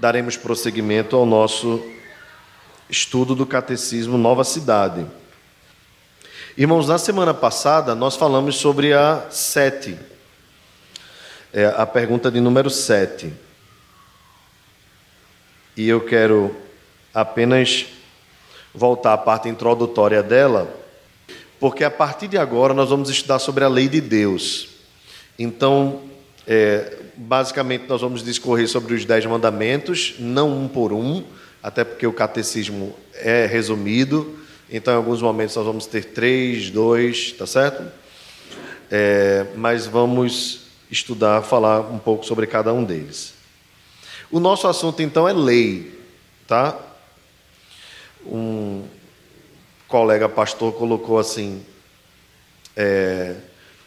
daremos prosseguimento ao nosso estudo do Catecismo Nova Cidade. Irmãos, na semana passada nós falamos sobre a sete, é, a pergunta de número sete. E eu quero apenas voltar à parte introdutória dela, porque a partir de agora nós vamos estudar sobre a lei de Deus. Então, é, basicamente, nós vamos discorrer sobre os dez mandamentos, não um por um, até porque o catecismo é resumido. Então, em alguns momentos, nós vamos ter três, dois, tá certo? É, mas vamos estudar, falar um pouco sobre cada um deles. O nosso assunto, então, é lei, tá? Um colega pastor colocou assim, é,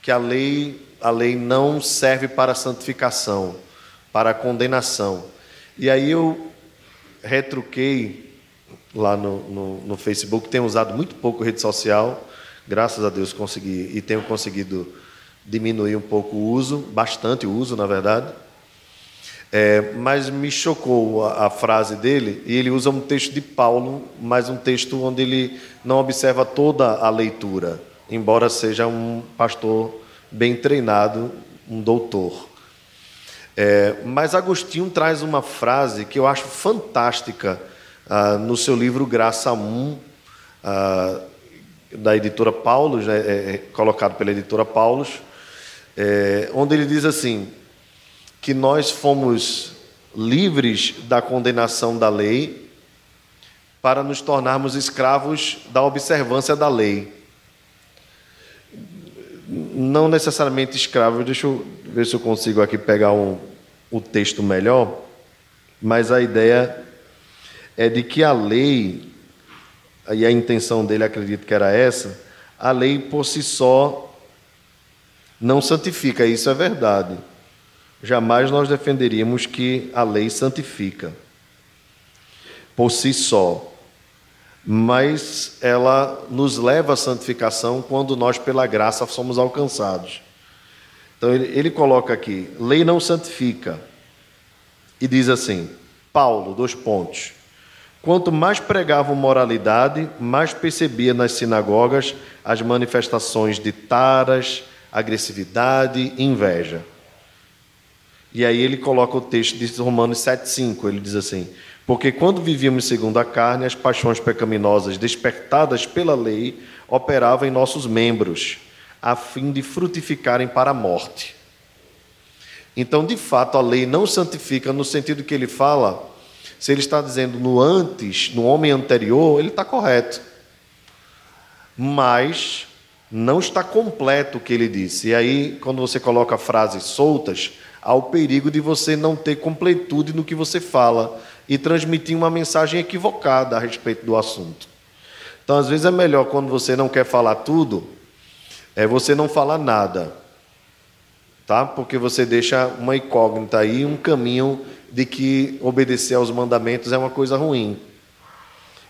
que a lei a lei não serve para santificação, para condenação. E aí eu retruquei lá no, no, no Facebook, tenho usado muito pouco rede social, graças a Deus consegui e tenho conseguido diminuir um pouco o uso, bastante o uso, na verdade. É, mas me chocou a, a, frase dele, e ele usa um texto de Paulo, mas um texto onde ele não observa toda a leitura, embora seja um pastor bem treinado, um doutor. É, mas Agostinho traz uma frase que eu acho fantástica ah, no seu livro Graça 1, ah, da editora Paulus, né, é, é, colocado pela editora Paulus, é, onde ele diz assim: que nós fomos livres da condenação da lei para nos tornarmos escravos da observância da lei não necessariamente escravo. Deixa eu ver se eu consigo aqui pegar um, o texto melhor. Mas a ideia é de que a lei, e a intenção dele acredito que era essa, a lei por si só não santifica, isso é verdade. Jamais nós defenderíamos que a lei santifica por si só mas ela nos leva à santificação quando nós, pela graça, somos alcançados. Então ele, ele coloca aqui: lei não santifica. E diz assim: Paulo, dois pontos. Quanto mais pregavam moralidade, mais percebia nas sinagogas as manifestações de taras, agressividade inveja. E aí ele coloca o texto de Romanos 7,5. Ele diz assim: porque quando vivíamos segundo a carne, as paixões pecaminosas despertadas pela lei operavam em nossos membros, a fim de frutificarem para a morte. Então, de fato, a lei não santifica no sentido que ele fala, se ele está dizendo no antes, no homem anterior, ele está correto. Mas não está completo o que ele disse. E aí, quando você coloca frases soltas, há o perigo de você não ter completude no que você fala e transmitir uma mensagem equivocada a respeito do assunto. Então, às vezes é melhor quando você não quer falar tudo, é você não falar nada, tá? Porque você deixa uma incógnita aí, um caminho de que obedecer aos mandamentos é uma coisa ruim.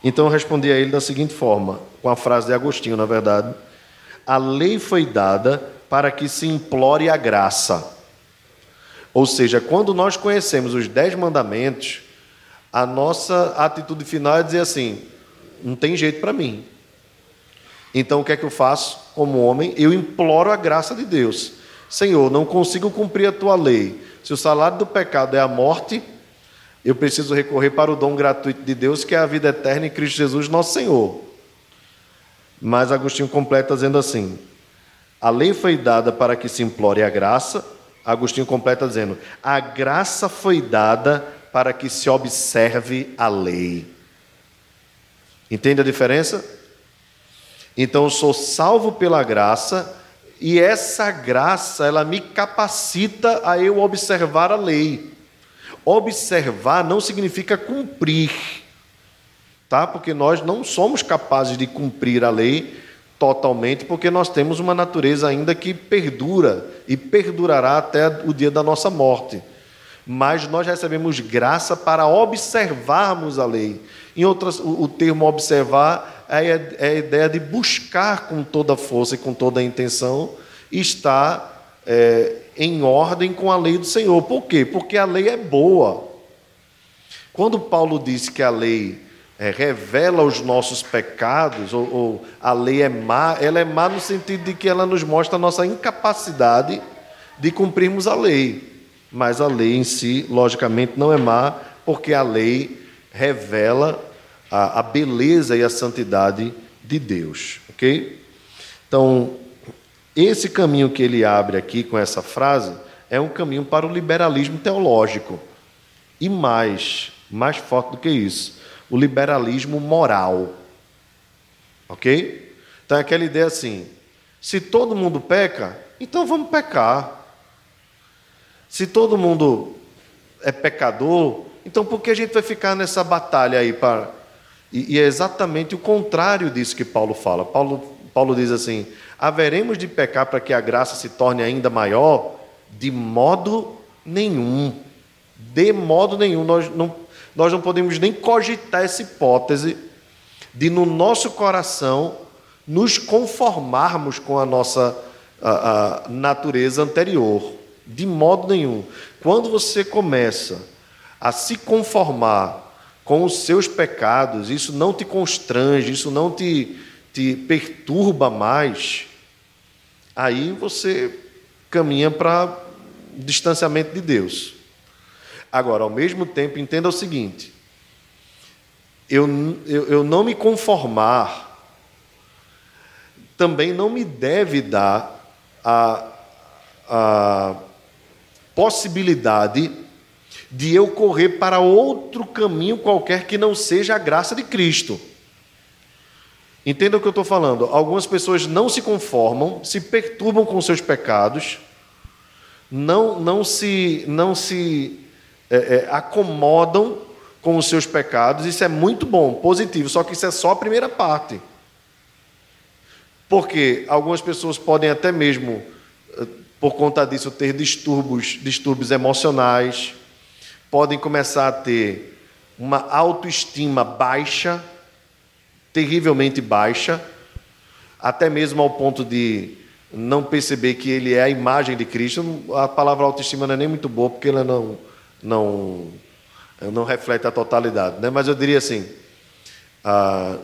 Então eu respondi a ele da seguinte forma, com a frase de Agostinho, na verdade: a lei foi dada para que se implore a graça. Ou seja, quando nós conhecemos os dez mandamentos, a nossa atitude final é dizer assim: não tem jeito para mim. Então o que é que eu faço como homem? Eu imploro a graça de Deus. Senhor, não consigo cumprir a tua lei. Se o salário do pecado é a morte, eu preciso recorrer para o dom gratuito de Deus, que é a vida eterna em Cristo Jesus, nosso Senhor. Mas Agostinho completa dizendo assim: a lei foi dada para que se implore a graça. Agostinho completa dizendo: a graça foi dada para que se observe a lei. Entende a diferença? Então eu sou salvo pela graça e essa graça ela me capacita a eu observar a lei. Observar não significa cumprir, tá? Porque nós não somos capazes de cumprir a lei totalmente, porque nós temos uma natureza ainda que perdura e perdurará até o dia da nossa morte mas nós recebemos graça para observarmos a lei. Em outras, o, termo observar é, é a ideia de buscar com toda força e com toda a intenção estar é, em ordem com a lei do Senhor. Por quê? Porque a lei é boa. Quando Paulo disse que a lei é, revela os nossos pecados, ou, ou, a lei é má, ela é má no sentido de que ela nos mostra a nossa incapacidade de cumprirmos a lei. Mas a lei em si, logicamente, não é má, porque a lei revela a, a beleza e a santidade de Deus. Ok? Então, esse caminho que ele abre aqui com essa frase é um caminho para o liberalismo teológico. E mais, mais forte do que isso, o liberalismo moral. Ok? Então é aquela ideia assim: se todo mundo peca, então vamos pecar. Se todo mundo é pecador, então por que a gente vai ficar nessa batalha aí para. E, e é exatamente o contrário disso que Paulo fala. Paulo, Paulo diz assim: haveremos de pecar para que a graça se torne ainda maior? De modo nenhum. De modo nenhum. Nós não nós não podemos nem cogitar essa hipótese de, no nosso coração, nos conformarmos com a nossa a, a natureza anterior. De modo nenhum. Quando você começa a se conformar com os seus pecados, isso não te constrange, isso não te, te perturba mais, aí você caminha para distanciamento de Deus. Agora, ao mesmo tempo, entenda o seguinte: eu, eu, eu não me conformar também não me deve dar a, a possibilidade de eu correr para outro caminho qualquer que não seja a graça de Cristo. Entenda o que eu estou falando. Algumas pessoas não se conformam, se perturbam com seus pecados, não, não se, não se é, é, acomodam com os seus pecados, isso é muito bom, positivo, só que isso é só a primeira parte. Porque algumas pessoas podem até mesmo, eh, por conta disso, ter distúrbios, distúrbios emocionais, podem começar a ter uma autoestima baixa, terrivelmente baixa, até mesmo ao ponto de não perceber que ele é a imagem de Cristo. A palavra autoestima não é nem muito boa, porque ela não não, não reflete a totalidade. Né? Mas eu diria assim: ah,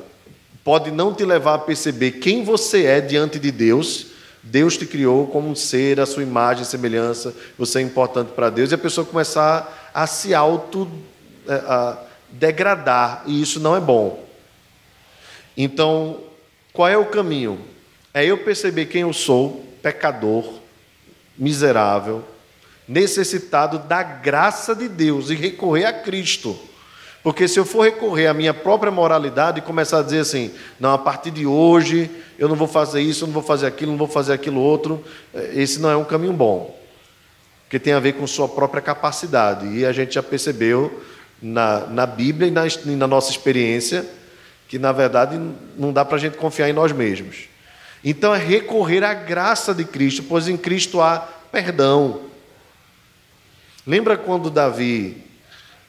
pode não te levar a perceber quem você é diante de Deus. Deus te criou como um ser, a sua imagem e semelhança, você é importante para Deus, e a pessoa começar a se auto é, e isso não é bom. Então, qual é o caminho? É eu perceber quem eu sou, pecador, miserável, necessitado da graça de Deus e recorrer a Cristo. Porque se eu for recorrer à minha própria moralidade e começar a dizer assim, não, a partir de hoje eu não vou fazer isso, eu não vou fazer aquilo, não vou fazer aquilo outro, eh, esse não é um caminho bom. Porque tem a ver com sua própria capacidade. E a gente já percebeu na, na Bíblia e na, e na nossa experiência que, na verdade, não dá para a gente confiar em nós mesmos. Então é recorrer à graça de Cristo, pois em Cristo há perdão, Lembra quando Davi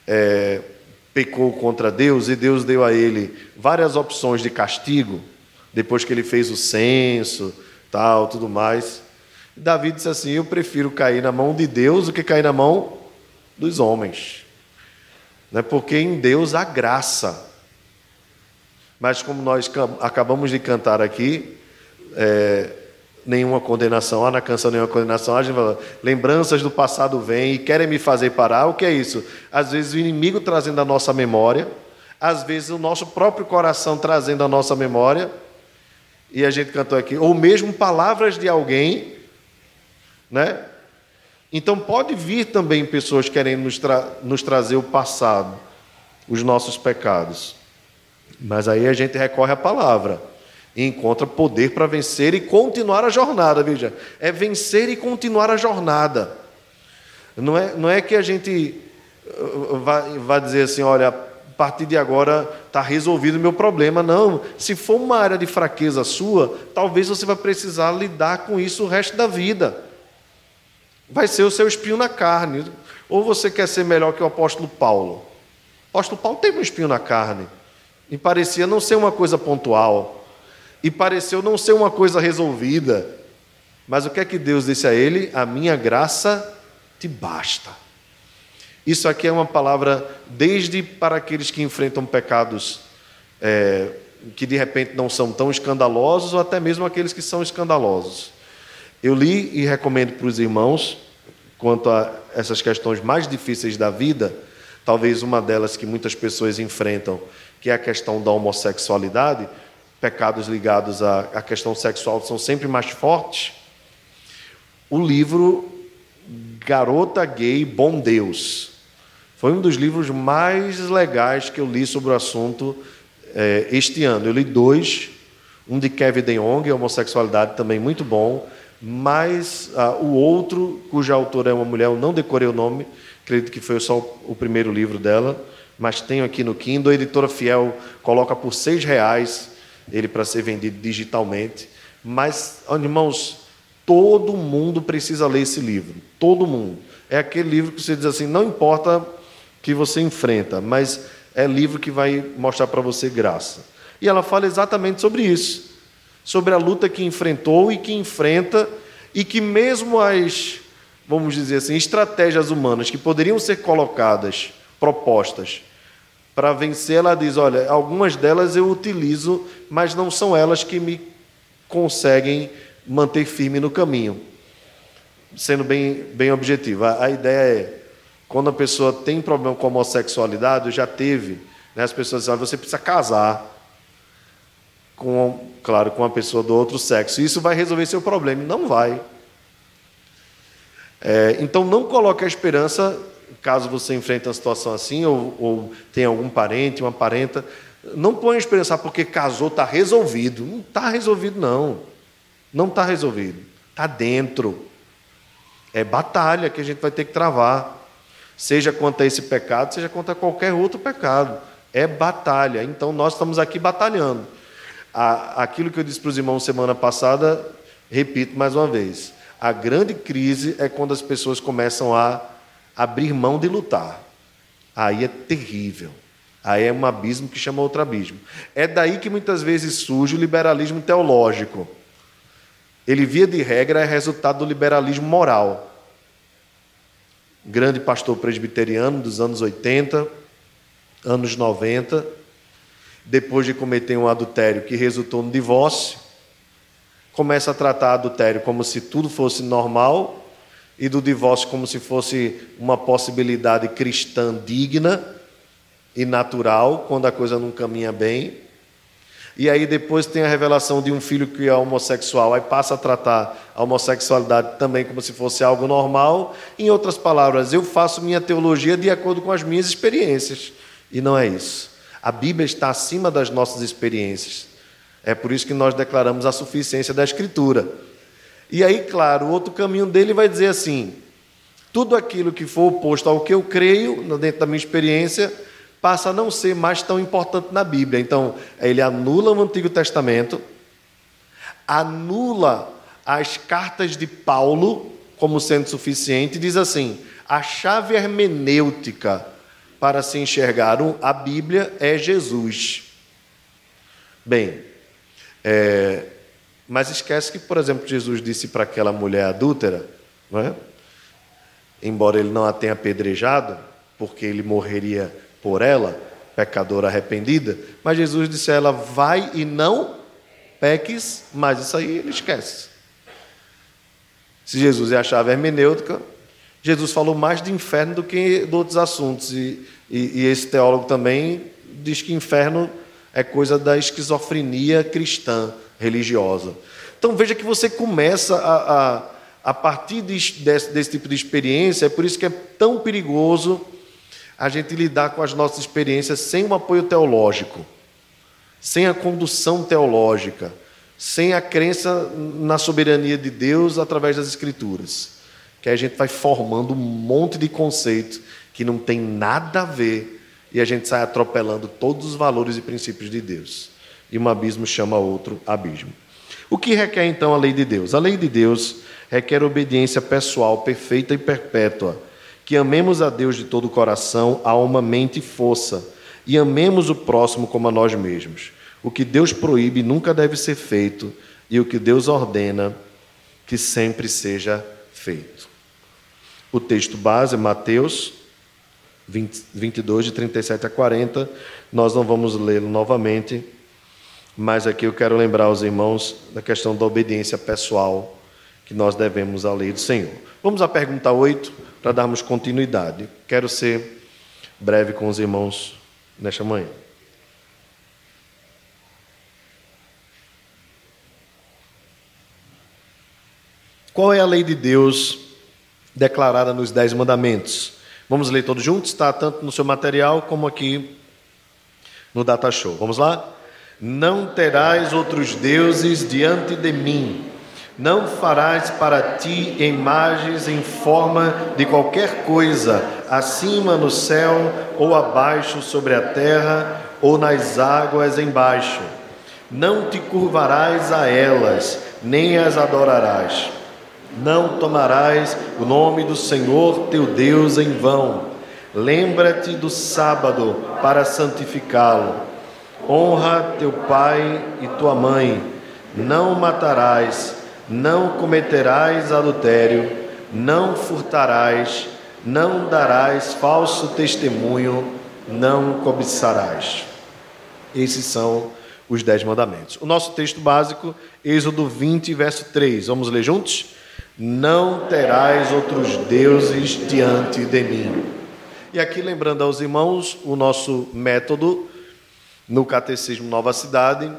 é, pecou contra Deus e Deus deu a ele várias opções de castigo, depois que ele fez o censo, tal, tudo mais. Davi disse assim: Eu prefiro cair na mão de Deus do que cair na mão dos homens. Né? Porque em Deus há graça. Mas como nós acabamos de cantar aqui, é, nenhuma condenação. Há na canção nenhuma condenação. A gente lembranças do passado vêm e querem me fazer parar. O que é isso? Às vezes o inimigo trazendo a nossa memória, às vezes o nosso próprio coração trazendo a nossa memória. E a gente cantou aqui, ou mesmo palavras de alguém, né? Então pode vir também pessoas querendo nos, tra nos trazer o passado, os nossos pecados. Mas aí a gente recorre à palavra e encontra poder para vencer e continuar a jornada, veja. É vencer e continuar a jornada. Não é, não é que a gente uh, vai, vai dizer assim, olha, a partir de agora está resolvido o meu problema. Não. Se for uma área de fraqueza sua, talvez você vai precisar lidar com isso o resto da vida. Vai ser o seu espinho na carne. Ou você quer ser melhor que o apóstolo Paulo? O apóstolo Paulo teve um espinho na carne. E parecia não ser uma coisa pontual e pareceu não ser uma coisa resolvida. Mas o que é que Deus disse a ele? A minha graça te basta. Isso aqui é uma palavra desde para aqueles que enfrentam pecados é, que de repente não são tão escandalosos, ou até mesmo aqueles que são escandalosos. Eu li e recomendo para os irmãos, quanto a essas questões mais difíceis da vida, talvez uma delas que muitas pessoas enfrentam, que é a questão da homossexualidade, pecados ligados à, à questão sexual são sempre mais fortes. O livro Garota Gay Bom Deus foi um dos livros mais legais que eu li sobre o assunto é, este ano. Eu li dois, um de Kevin DeYoung, homossexualidade, também muito bom, mas ah, o outro, cuja autora é uma mulher, eu não decorei o nome, acredito que foi só o primeiro livro dela, mas tenho aqui no Kindle, a editora Fiel coloca por seis reais ele para ser vendido digitalmente. Mas, irmãos, todo mundo precisa ler esse livro, todo mundo. É aquele livro que você diz assim, não importa que você enfrenta, mas é livro que vai mostrar para você graça. E ela fala exatamente sobre isso, sobre a luta que enfrentou e que enfrenta, e que mesmo as, vamos dizer assim, estratégias humanas que poderiam ser colocadas, propostas, para vencer, ela diz: olha, algumas delas eu utilizo, mas não são elas que me conseguem manter firme no caminho. Sendo bem, bem objetiva, a, a ideia é quando a pessoa tem problema com a homossexualidade, já teve, né, as pessoas dizem, você precisa casar com, claro, com uma pessoa do outro sexo. Isso vai resolver seu problema. Não vai. É, então não coloque a esperança, caso você enfrente uma situação assim, ou, ou tenha algum parente, uma parenta, não ponha esperança, ah, porque casou, está resolvido. Não está resolvido, não. Não está resolvido. Está dentro. É batalha que a gente vai ter que travar seja quanto a esse pecado, seja quanto a qualquer outro pecado. É batalha. Então nós estamos aqui batalhando. Aquilo que eu disse para os irmãos semana passada, repito mais uma vez. A grande crise é quando as pessoas começam a abrir mão de lutar. Aí é terrível. Aí é um abismo que chama outro abismo. É daí que muitas vezes surge o liberalismo teológico. Ele, via de regra, é resultado do liberalismo moral grande pastor presbiteriano dos anos 80, anos 90, depois de cometer um adultério que resultou no divórcio, começa a tratar adultério como se tudo fosse normal e do divórcio como se fosse uma possibilidade cristã digna e natural, quando a coisa não caminha bem. E aí depois tem a revelação de um filho que é homossexual, aí passa a tratar a homossexualidade também como se fosse algo normal. Em outras palavras, eu faço minha teologia de acordo com as minhas experiências. E não é isso. A Bíblia está acima das nossas experiências. É por isso que nós declaramos a suficiência da Escritura. E aí, claro, o outro caminho dele vai dizer assim: tudo aquilo que for oposto ao que eu creio, dentro da minha experiência, passa a não ser mais tão importante na Bíblia. Então, ele anula o Antigo Testamento, anula as cartas de Paulo como sendo suficiente, e diz assim: a chave hermenêutica para se enxergar a Bíblia é Jesus. Bem, é, mas esquece que, por exemplo, Jesus disse para aquela mulher adúltera, é? embora ele não a tenha apedrejado, porque ele morreria por ela, pecadora arrependida, mas Jesus disse a ela: vai e não peques, mas isso aí ele esquece. Se Jesus é a chave hermenêutica, Jesus falou mais de inferno do que de outros assuntos, e, e, e esse teólogo também diz que inferno é coisa da esquizofrenia cristã, religiosa. Então veja que você começa a, a, a partir de, desse, desse tipo de experiência, é por isso que é tão perigoso a gente lidar com as nossas experiências sem um apoio teológico, sem a condução teológica, sem a crença na soberania de Deus através das Escrituras. Que a gente vai formando um monte de conceitos que não tem nada a ver e a gente sai atropelando todos os valores e princípios de Deus. E um abismo chama outro abismo. O que requer então a lei de Deus? A lei de Deus requer obediência pessoal perfeita e perpétua que amemos a Deus de todo o coração, alma, mente e força, e amemos o próximo como a nós mesmos. O que Deus proíbe nunca deve ser feito, e o que Deus ordena, que sempre seja feito. O texto base é Mateus, 20, 22, de 37 a 40. Nós não vamos lê-lo novamente, mas aqui eu quero lembrar aos irmãos da questão da obediência pessoal que nós devemos à lei do Senhor. Vamos à pergunta 8, para darmos continuidade. Quero ser breve com os irmãos nesta manhã. Qual é a lei de Deus declarada nos Dez Mandamentos? Vamos ler todos juntos? Está tanto no seu material como aqui no Data Show. Vamos lá? Não terás outros deuses diante de mim. Não farás para ti imagens em forma de qualquer coisa, acima no céu ou abaixo sobre a terra ou nas águas embaixo. Não te curvarás a elas, nem as adorarás não tomarás o nome do Senhor teu Deus em vão. Lembra-te do sábado para santificá-lo. Honra teu pai e tua mãe. Não matarás, não cometerás adultério, não furtarás, não darás falso testemunho, não cobiçarás. Esses são os dez mandamentos. O nosso texto básico, Êxodo 20, verso 3. Vamos ler juntos? Não terás outros deuses diante de mim. E aqui, lembrando aos irmãos, o nosso método no Catecismo Nova Cidade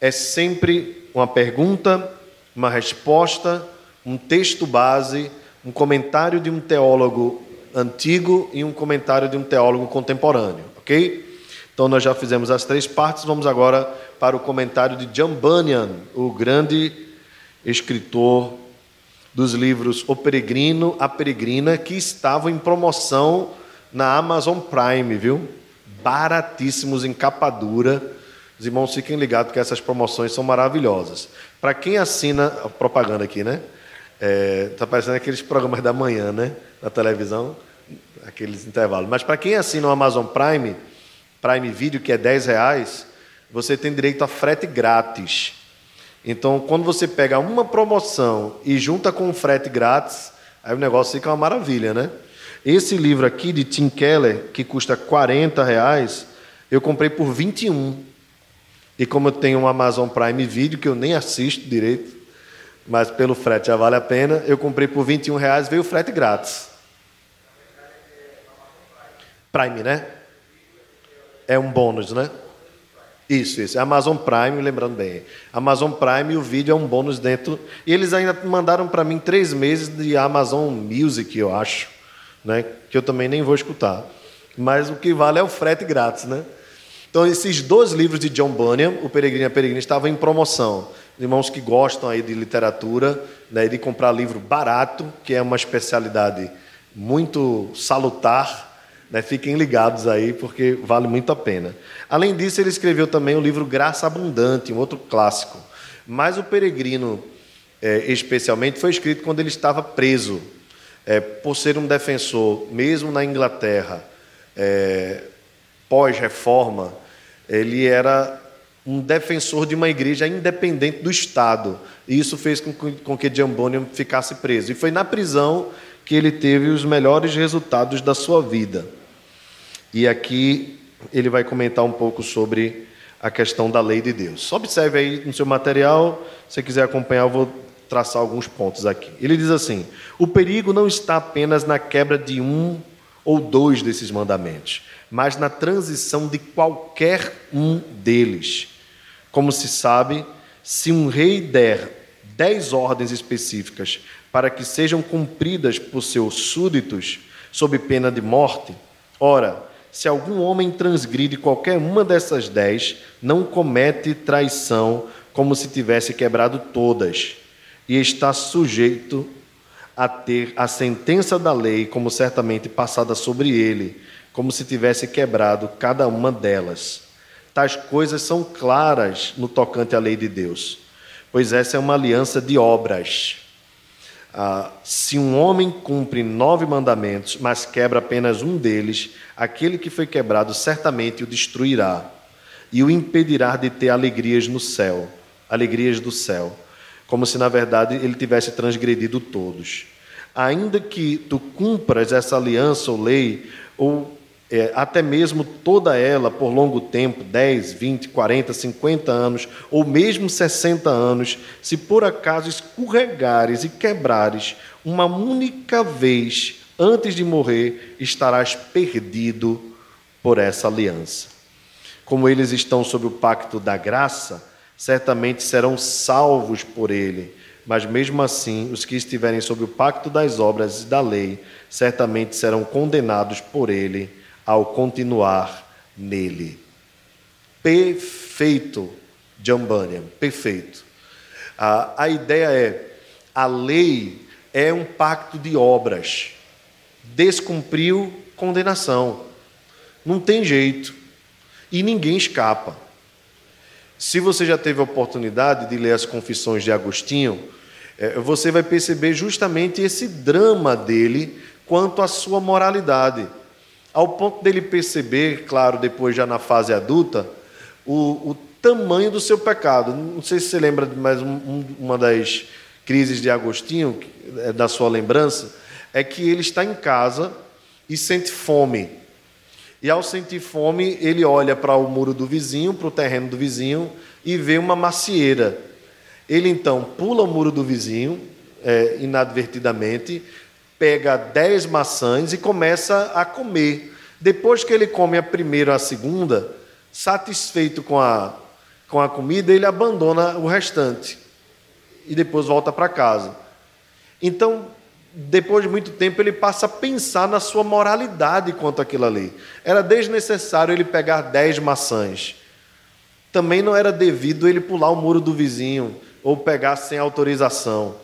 é sempre uma pergunta, uma resposta, um texto base, um comentário de um teólogo antigo e um comentário de um teólogo contemporâneo, ok? Então nós já fizemos as três partes, vamos agora para o comentário de John Bunyan, o grande escritor dos livros O Peregrino, A Peregrina, que estavam em promoção na Amazon Prime, viu? Baratíssimos em capa dura. Os irmãos fiquem ligados que essas promoções são maravilhosas. Para quem assina, propaganda aqui, né? É, tá parecendo aqueles programas da manhã, né? Da televisão, aqueles intervalos. Mas para quem assina o Amazon Prime, Prime Video, que é 10 reais, você tem direito a frete grátis. Então, quando você pega uma promoção e junta com um frete grátis, aí o negócio fica uma maravilha, né? Esse livro aqui de Tim Keller, que custa 40 reais, eu comprei por 21. E como eu tenho um Amazon Prime Video, que eu nem assisto direito, mas pelo frete já vale a pena, eu comprei por 21 reais, veio o frete grátis. Prime, né? É um bônus, né? Isso, isso. É Amazon Prime, lembrando bem. Amazon Prime, o vídeo é um bônus dentro. E eles ainda mandaram para mim três meses de Amazon Music, eu acho, né? que eu também nem vou escutar. Mas o que vale é o frete grátis, né? Então, esses dois livros de John Bunyan, O Peregrino e a Peregrina, estavam em promoção. Irmãos que gostam aí de literatura, né, de comprar livro barato, que é uma especialidade muito salutar, né? Fiquem ligados aí, porque vale muito a pena. Além disso, ele escreveu também o livro Graça Abundante, um outro clássico. Mas o Peregrino, é, especialmente, foi escrito quando ele estava preso, é, por ser um defensor, mesmo na Inglaterra, é, pós-reforma, ele era um defensor de uma igreja independente do Estado. E isso fez com que, Bunyan ficasse preso. E foi na prisão que ele teve os melhores resultados da sua vida. E aqui ele vai comentar um pouco sobre a questão da lei de Deus. Observe aí no seu material, se quiser acompanhar, eu vou traçar alguns pontos aqui. Ele diz assim: o perigo não está apenas na quebra de um ou dois desses mandamentos, mas na transição de qualquer um deles. Como se sabe, se um rei der dez ordens específicas para que sejam cumpridas por seus súditos, sob pena de morte, ora, se algum homem transgride qualquer uma dessas dez, não comete traição como se tivesse quebrado todas, e está sujeito a ter a sentença da lei como certamente passada sobre ele, como se tivesse quebrado cada uma delas. Tais coisas são claras no tocante à lei de Deus, pois essa é uma aliança de obras ah, se um homem cumpre nove mandamentos, mas quebra apenas um deles, aquele que foi quebrado certamente o destruirá e o impedirá de ter alegrias no céu, alegrias do céu, como se na verdade ele tivesse transgredido todos. Ainda que tu cumpras essa aliança ou lei, ou é, até mesmo toda ela por longo tempo 10, 20, 40, 50 anos, ou mesmo 60 anos se por acaso escorregares e quebrares uma única vez antes de morrer, estarás perdido por essa aliança. Como eles estão sob o pacto da graça, certamente serão salvos por ele. Mas mesmo assim, os que estiverem sob o pacto das obras e da lei, certamente serão condenados por ele ao continuar nele. Perfeito, John Bunyan, perfeito. A, ideia é: a lei é um pacto de obras. Descumpriu, condenação. Não tem jeito. E ninguém escapa. Se você já teve a oportunidade de ler as Confissões de Agostinho, é, você vai perceber justamente esse drama dele quanto à sua moralidade. Ao ponto dele perceber, claro, depois já na fase adulta, o, o tamanho do seu pecado. Não sei se você lembra de mais um, uma das crises de Agostinho, é da sua lembrança, é que ele está em casa e sente fome. E ao sentir fome, ele olha para o muro do vizinho, para o terreno do vizinho, e vê uma macieira. Ele então pula o muro do vizinho, é, inadvertidamente, pega dez maçãs e começa a comer. Depois que ele come a primeira ou a segunda, satisfeito com a, com a comida, ele abandona o restante e depois volta para casa. Então, depois de muito tempo, ele passa a pensar na sua moralidade quanto àquilo ali. Era desnecessário ele pegar dez maçãs. Também não era devido ele pular o muro do vizinho ou pegar sem autorização.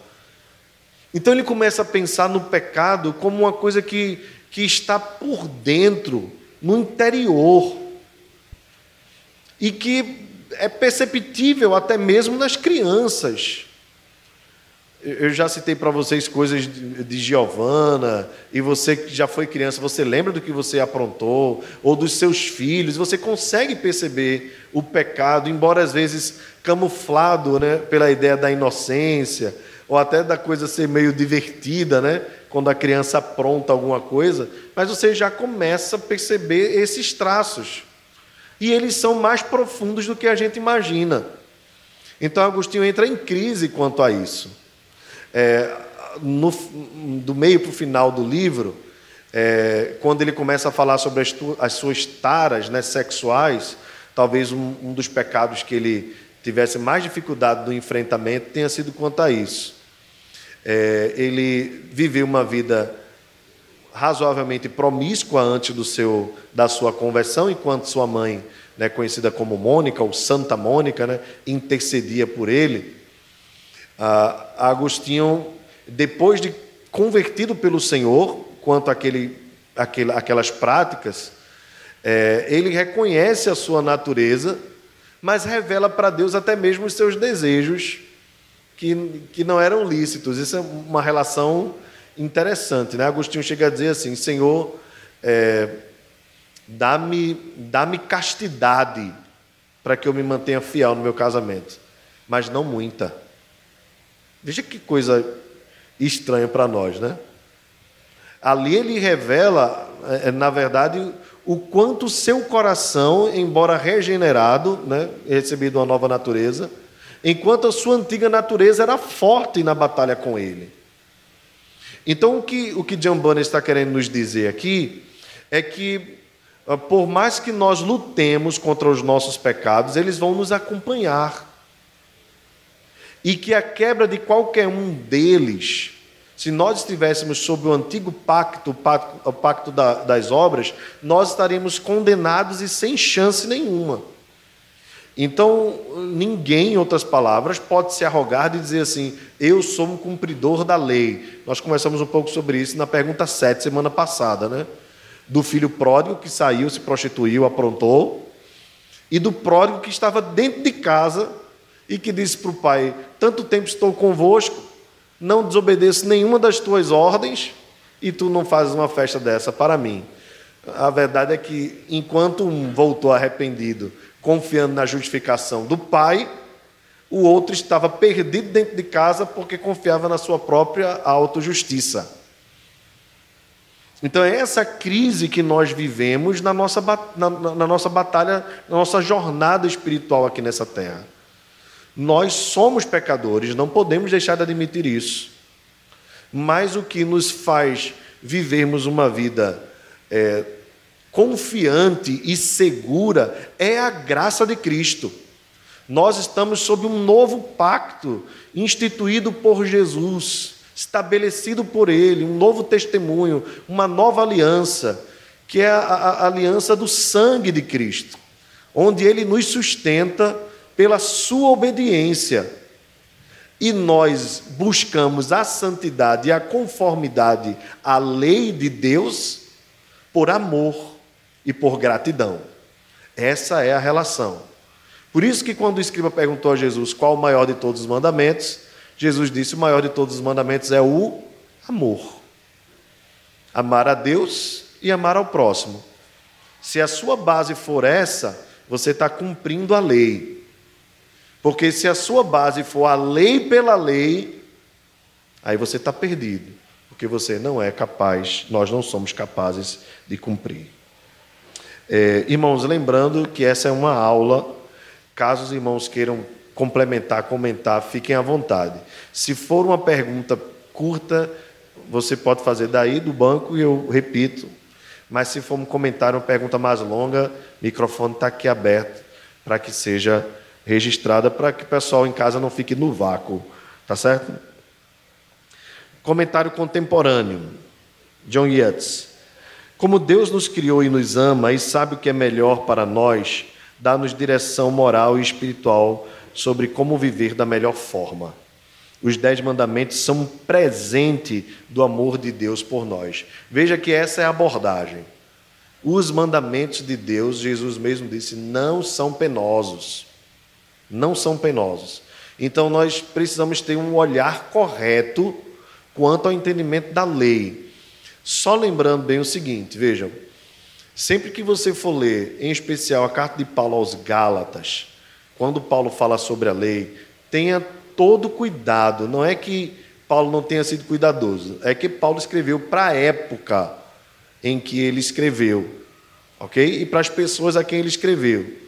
Então ele começa a pensar no pecado como uma coisa que, que está por dentro, no interior, e que é perceptível até mesmo nas crianças. Eu já citei para vocês coisas de Giovana, e você que já foi criança, você lembra do que você aprontou, ou dos seus filhos, você consegue perceber o pecado, embora às vezes camuflado né, pela ideia da inocência, ou até da coisa ser meio divertida, né? Quando a criança apronta alguma coisa, mas você já começa a perceber esses traços. E eles são mais profundos do que a gente imagina. Então Agostinho entra em crise quanto a isso. É, no, do meio para o final do livro, é, quando ele começa a falar sobre as, as suas taras né, sexuais, talvez um, um, dos pecados que ele tivesse mais dificuldade no enfrentamento tenha sido quanto a isso. É, ele viveu uma vida razoavelmente promíscua antes do seu, da sua conversão, enquanto sua mãe, né, conhecida como Mônica, ou Santa Mônica, né, intercedia por ele. Ah, Agostinho, depois de convertido pelo Senhor, quanto àquele, àquele, aquelas práticas, é, ele reconhece a sua natureza, mas revela para Deus até mesmo os seus desejos que, que não eram lícitos. Isso é uma relação interessante. Né? Agostinho chega a dizer assim: Senhor, é, dá-me dá castidade para que eu me mantenha fiel no meu casamento, mas não muita. Veja que coisa estranha para nós, né? Ali ele revela, é, é, na verdade, o quanto seu coração, embora regenerado, né, recebido uma nova natureza, enquanto a sua antiga natureza era forte na batalha com ele. Então, o que, o que John Bunny está querendo nos dizer aqui é que, ah, por mais que nós lutemos contra os nossos pecados, eles vão nos acompanhar. E que a quebra de qualquer um deles, se nós estivéssemos sob o antigo pacto, o pacto, o pacto da, das obras, nós estaríamos condenados e sem chance nenhuma. Então, ninguém, em outras palavras, pode se arrogar de dizer assim: eu sou um cumpridor da lei. Nós conversamos um pouco sobre isso na pergunta 7, semana passada, né? Do filho pródigo que saiu, se prostituiu, aprontou, e do pródigo que estava dentro de casa e que disse para o pai: Tanto tempo estou convosco, não desobedeço nenhuma das tuas ordens, e tu não fazes uma festa dessa para mim. A verdade é que, enquanto um voltou arrependido confiando na justificação do pai, o outro estava perdido dentro de casa porque confiava na sua própria autojustiça. Então é essa crise que nós vivemos na nossa, na, na nossa batalha, na nossa jornada espiritual aqui nessa terra. Nós somos pecadores, não podemos deixar de admitir isso. Mas o que nos faz vivermos uma vida é, confiante e segura é a graça de Cristo. Nós estamos sob um novo pacto instituído por Jesus, estabelecido por Ele, um novo testemunho, uma nova aliança, que é a, a, a aliança do sangue de Cristo, onde Ele nos sustenta pela Sua obediência. E nós buscamos a santidade e a conformidade à lei de Deus por amor e por gratidão. Essa é a relação. Por isso que quando o escriba perguntou a Jesus qual o maior de todos os mandamentos, Jesus disse: o maior de todos os mandamentos é o amor. Amar a Deus e amar ao próximo. Se a sua base for essa, você está cumprindo a lei. Porque se a sua base for a lei pela lei, aí você está perdido. Porque você não é capaz, nós não somos capazes de cumprir. É, irmãos, lembrando que essa é uma aula, caso os irmãos queiram complementar, comentar, fiquem à vontade. Se for uma pergunta curta, você pode fazer daí do banco e eu repito. Mas se for um comentário, uma pergunta mais longa, o microfone está aqui aberto para que seja registrada, para que o pessoal em casa não fique no vácuo. Tá certo? Comentário contemporâneo. John Yates. Como Deus nos criou e nos ama e sabe o que é melhor para nós, dá-nos direção moral e espiritual sobre como viver da melhor forma. Os dez mandamentos são um presente do amor de Deus por nós. Veja que essa é a abordagem. Os mandamentos de Deus, Jesus mesmo disse, não são penosos. Não são penosos. Então nós precisamos ter um olhar correto quanto ao entendimento da lei. Só lembrando bem o seguinte, vejam, sempre que você for ler, em especial a carta de Paulo aos Gálatas, quando Paulo fala sobre a lei, tenha todo cuidado. Não é que Paulo não tenha sido cuidadoso, é que Paulo escreveu para a época em que ele escreveu, ok? E para as pessoas a quem ele escreveu.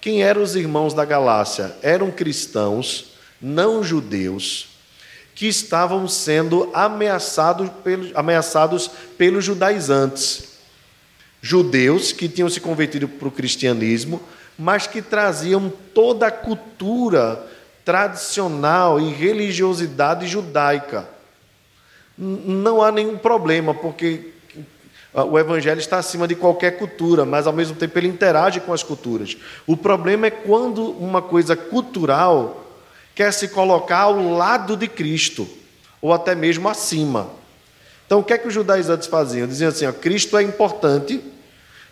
Quem eram os irmãos da Galácia? Eram cristãos, não judeus, que estavam sendo ameaçados pelos, ameaçados pelos judaizantes. Judeus que tinham se convertido para o cristianismo, mas que traziam toda a cultura tradicional e religiosidade judaica. Não há nenhum problema, porque o Evangelho está acima de qualquer cultura, mas ao mesmo tempo ele interage com as culturas. O problema é quando uma coisa cultural quer se colocar ao lado de Cristo, ou até mesmo acima. Então, o que é que os judaizantes faziam? Diziam assim: ó, Cristo é importante,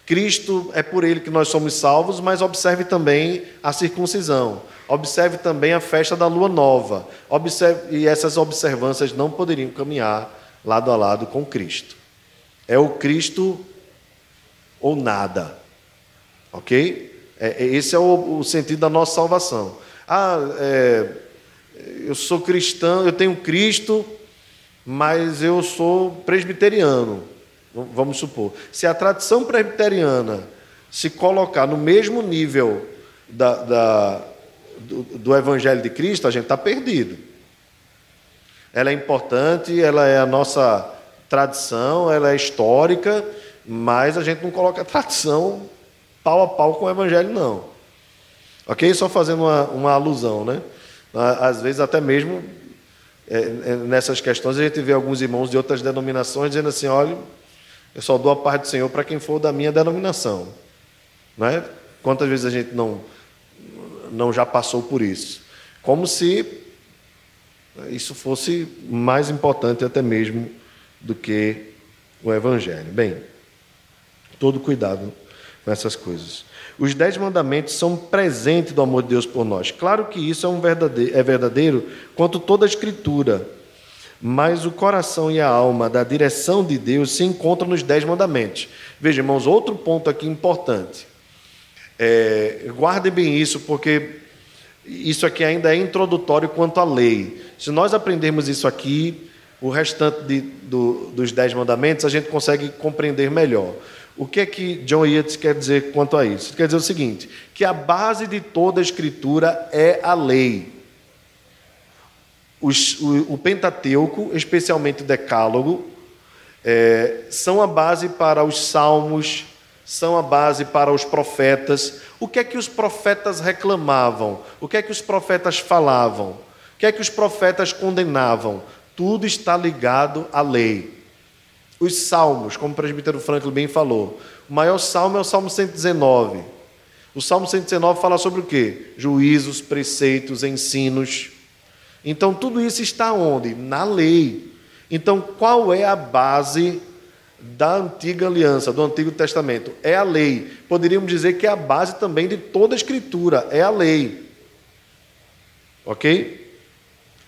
Cristo é por ele que nós somos salvos, mas observe também a circuncisão, observe também a festa da lua nova, observe, e essas observâncias não poderiam caminhar lado a lado com Cristo. É o Cristo ou nada, ok? É, é esse é o, o, sentido da nossa salvação. Ah, é, eu sou cristão, eu tenho Cristo, mas eu sou presbiteriano. Vamos supor, se a tradição presbiteriana se colocar no mesmo nível da, da do, do, Evangelho de Cristo, a gente está perdido. Ela é importante, ela é a nossa tradição, ela é histórica, mas a gente não coloca a tradição pau a pau com o Evangelho, não. Ok? Só fazendo uma, uma alusão, né? Às vezes, até mesmo é, é, nessas questões, a gente vê alguns irmãos de outras denominações dizendo assim: olha eu só dou a paz do Senhor para quem for da minha denominação. Não é? Quantas vezes a gente não, não já passou por isso? Como se isso fosse mais importante até mesmo do que o Evangelho. Bem, todo cuidado com essas coisas. Os dez mandamentos são um presente do amor de Deus por nós. Claro que isso é, um verdadeiro, é verdadeiro quanto toda a Escritura mas o coração e a alma da direção de Deus se encontram nos Dez Mandamentos. Veja, irmãos, outro ponto aqui importante. É, guardem bem isso, porque isso aqui ainda é introdutório quanto à lei. Se nós aprendermos isso aqui, o restante de, do, dos dez mandamentos, a gente consegue compreender melhor. O que é que John Yates quer dizer quanto a isso? Quer dizer o seguinte: que a base de toda a escritura é a lei. Os, o, o, Pentateuco, especialmente o Decálogo, é, são a base para os salmos, são a base para os profetas. O que é que os profetas reclamavam? O que é que os profetas falavam? O que é que os profetas condenavam? Tudo está ligado à lei. Os salmos, como o presbítero Franklin bem falou, o maior salmo é o Salmo 119. O Salmo 119 fala sobre o quê? Juízos, preceitos, ensinos. Então tudo isso está onde? Na lei. Então qual é a base da antiga aliança, do Antigo Testamento? É a lei. Poderíamos dizer que é a base também de toda a escritura, é a lei. OK?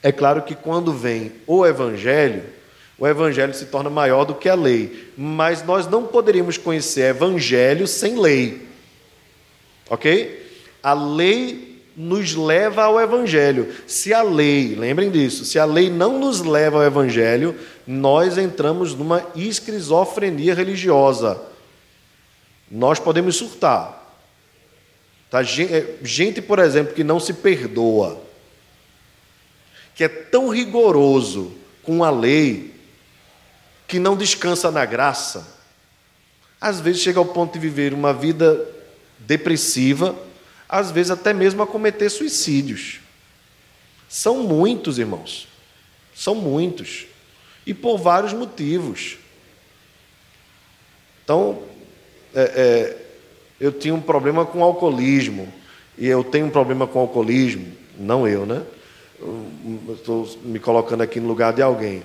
É claro que quando vem o evangelho, o evangelho se torna maior do que a lei. Mas nós não poderíamos conhecer evangelho sem lei. Ok? A lei nos leva ao evangelho. Se a lei, lembrem disso, se a lei não nos leva ao evangelho, nós entramos numa esquizofrenia religiosa. Nós podemos surtar. Tá? Gente, por exemplo, que não se perdoa, que é tão rigoroso com a lei, que não descansa na graça, às vezes chega ao ponto de viver uma vida depressiva, às vezes até mesmo a cometer suicídios. São muitos, irmãos. São muitos. E por vários motivos. Então, é, é, eu tinha um problema com alcoolismo. E eu tenho um problema com alcoolismo. Não eu, né? Estou me colocando aqui no lugar de alguém.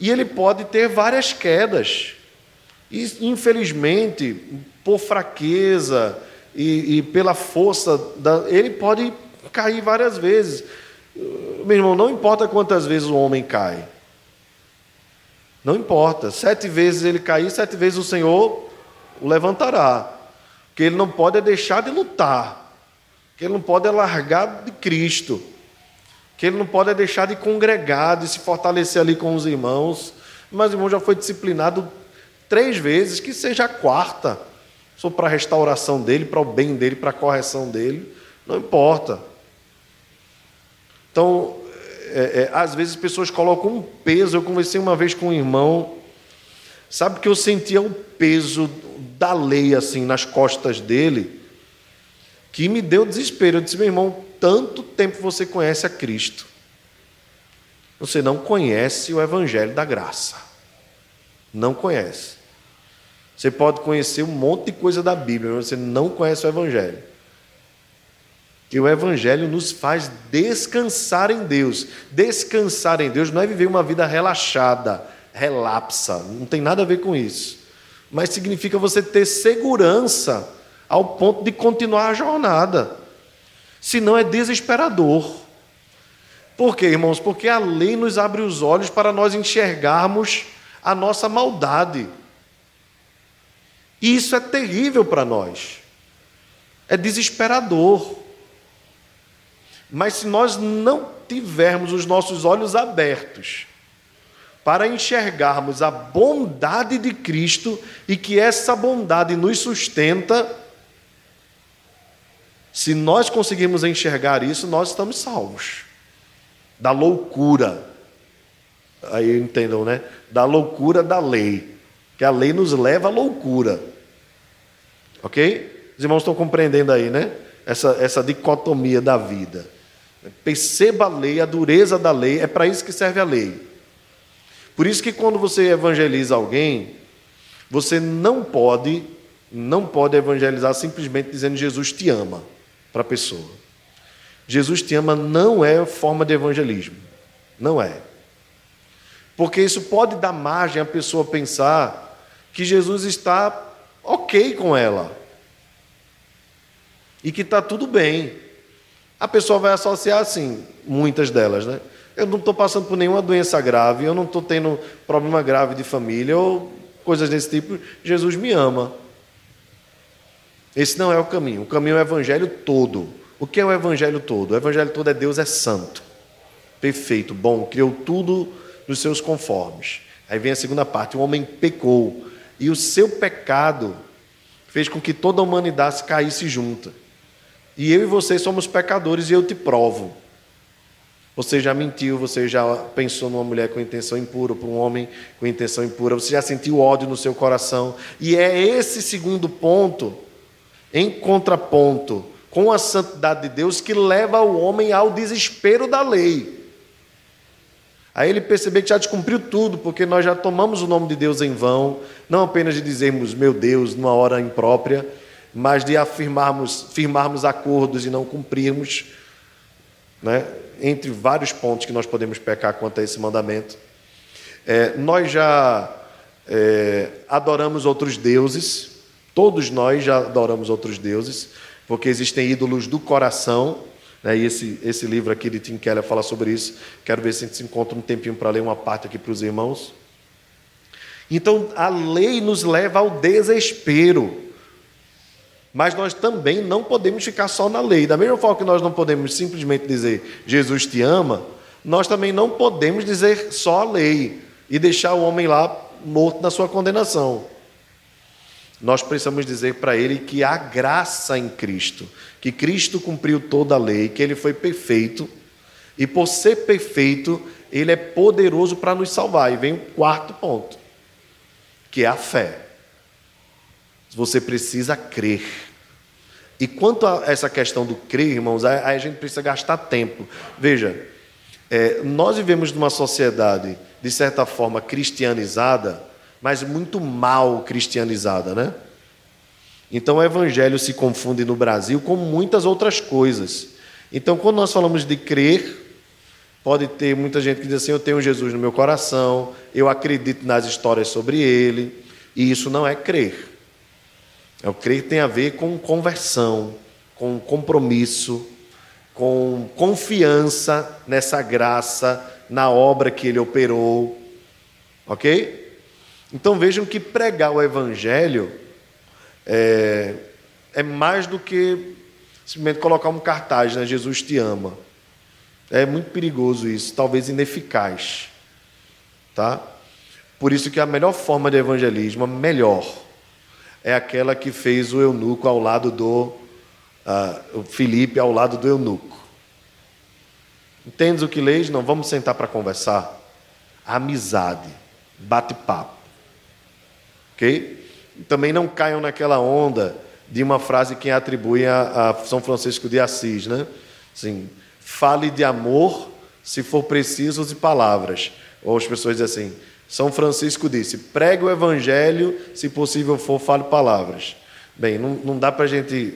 E ele pode ter várias quedas. E, infelizmente, por fraqueza e, e pela força, da, ele pode cair várias vezes. Meu irmão, não importa quantas vezes o homem cai. Não importa. Sete vezes ele cair, sete vezes o Senhor o levantará. Porque ele não pode deixar de lutar. Que ele não pode largar de Cristo que ele não pode deixar de congregar, de se fortalecer ali com os irmãos. Mas o irmão já foi disciplinado três vezes, que seja a quarta, só para a restauração dele, para o bem dele, para a correção dele, não importa. Então, é, é, às vezes as pessoas colocam um peso. Eu conversei uma vez com um irmão, sabe que eu sentia o peso da lei assim nas costas dele, que me deu desespero. Eu disse, meu irmão, tanto tempo você conhece a Cristo, você não conhece o Evangelho da graça. Não conhece. Você pode conhecer um monte de coisa da Bíblia, mas você não conhece o Evangelho. E o Evangelho nos faz descansar em Deus. Descansar em Deus não é viver uma vida relaxada, relapsa, não tem nada a ver com isso. Mas significa você ter segurança ao ponto de continuar a jornada senão é desesperador. Por quê, irmãos? Porque a lei nos abre os olhos para nós enxergarmos a nossa maldade. E isso é terrível para nós. É desesperador. Mas se nós não tivermos os nossos olhos abertos para enxergarmos a bondade de Cristo e que essa bondade nos sustenta, se nós conseguirmos enxergar isso, nós estamos salvos da loucura. Aí entendam, né? Da loucura da lei. Que a lei nos leva à loucura. Ok? Os irmãos estão compreendendo aí, né? Essa, essa dicotomia da vida. Perceba a lei, a dureza da lei, é para isso que serve a lei. Por isso que quando você evangeliza alguém, você não pode, não pode evangelizar simplesmente dizendo Jesus te ama para a pessoa. Jesus te ama não é forma de evangelismo. Não é. Porque isso pode dar margem à pessoa pensar que Jesus está ok com ela. E que está tudo bem. A pessoa vai associar assim, muitas delas, né? Eu não estou passando por nenhuma doença grave, eu não estou tendo problema grave de família ou coisas desse tipo. Jesus me ama. Esse não é o caminho. O caminho é o evangelho todo. O que é o evangelho todo? O evangelho todo é Deus é santo, perfeito, bom, criou tudo nos seus conformes. Aí vem a segunda parte: o homem pecou, e o seu pecado fez com que toda a humanidade caísse junta. E eu e você somos pecadores, e eu te provo. Você já mentiu, você já pensou numa mulher com intenção impura, para um homem com intenção impura, você já sentiu ódio no seu coração. E é esse segundo ponto, em contraponto com a santidade de Deus, que leva o homem ao desespero da lei. Aí ele perceber que já descumpriu tudo, porque nós já tomamos o nome de Deus em vão, não apenas de dizermos meu Deus numa hora imprópria, mas de afirmarmos, firmarmos acordos e não cumprirmos, né? entre vários pontos que nós podemos pecar quanto a esse mandamento. É, nós já é, adoramos outros deuses, todos nós já adoramos outros deuses, porque existem ídolos do coração, né, e esse, esse livro aqui de Tim Keller fala sobre isso. Quero ver se a gente se encontra um tempinho para ler uma parte aqui para os irmãos. Então, a lei nos leva ao desespero. Mas nós também não podemos ficar só na lei. Da mesma forma que nós não podemos simplesmente dizer Jesus te ama, nós também não podemos dizer só a lei e deixar o homem lá morto na sua condenação. Nós precisamos dizer para ele que há graça em Cristo, que Cristo cumpriu toda a lei, que ele foi perfeito, e por ser perfeito, ele é poderoso para nos salvar. E vem o quarto ponto, que é a fé. Você precisa crer. E quanto a essa questão do crer, irmãos, aí a gente precisa gastar tempo. Veja, é, nós vivemos numa sociedade, de certa forma, cristianizada, mas muito mal cristianizada, né? Então o evangelho se confunde no Brasil com muitas outras coisas. Então, quando nós falamos de crer, pode ter muita gente que diz assim: Eu tenho Jesus no meu coração, eu acredito nas histórias sobre ele, e isso não é crer. É o crer tem a ver com conversão, com compromisso, com confiança nessa graça, na obra que ele operou. Ok? Então vejam que pregar o Evangelho é, é mais do que simplesmente colocar um cartaz, né? Jesus te ama. É muito perigoso isso, talvez ineficaz. Tá? Por isso que a melhor forma de evangelismo, a melhor, é aquela que fez o eunuco ao lado do uh, Felipe ao lado do eunuco. Entendes o que leis? Não, vamos sentar para conversar. Amizade, bate-papo. Ok? Também não caiam naquela onda de uma frase que atribui a, a São Francisco de Assis, né? Assim, fale de amor se for preciso de palavras. Ou as pessoas dizem assim, são Francisco disse: pregue o evangelho, se possível for, fale palavras. Bem, não, não dá para a gente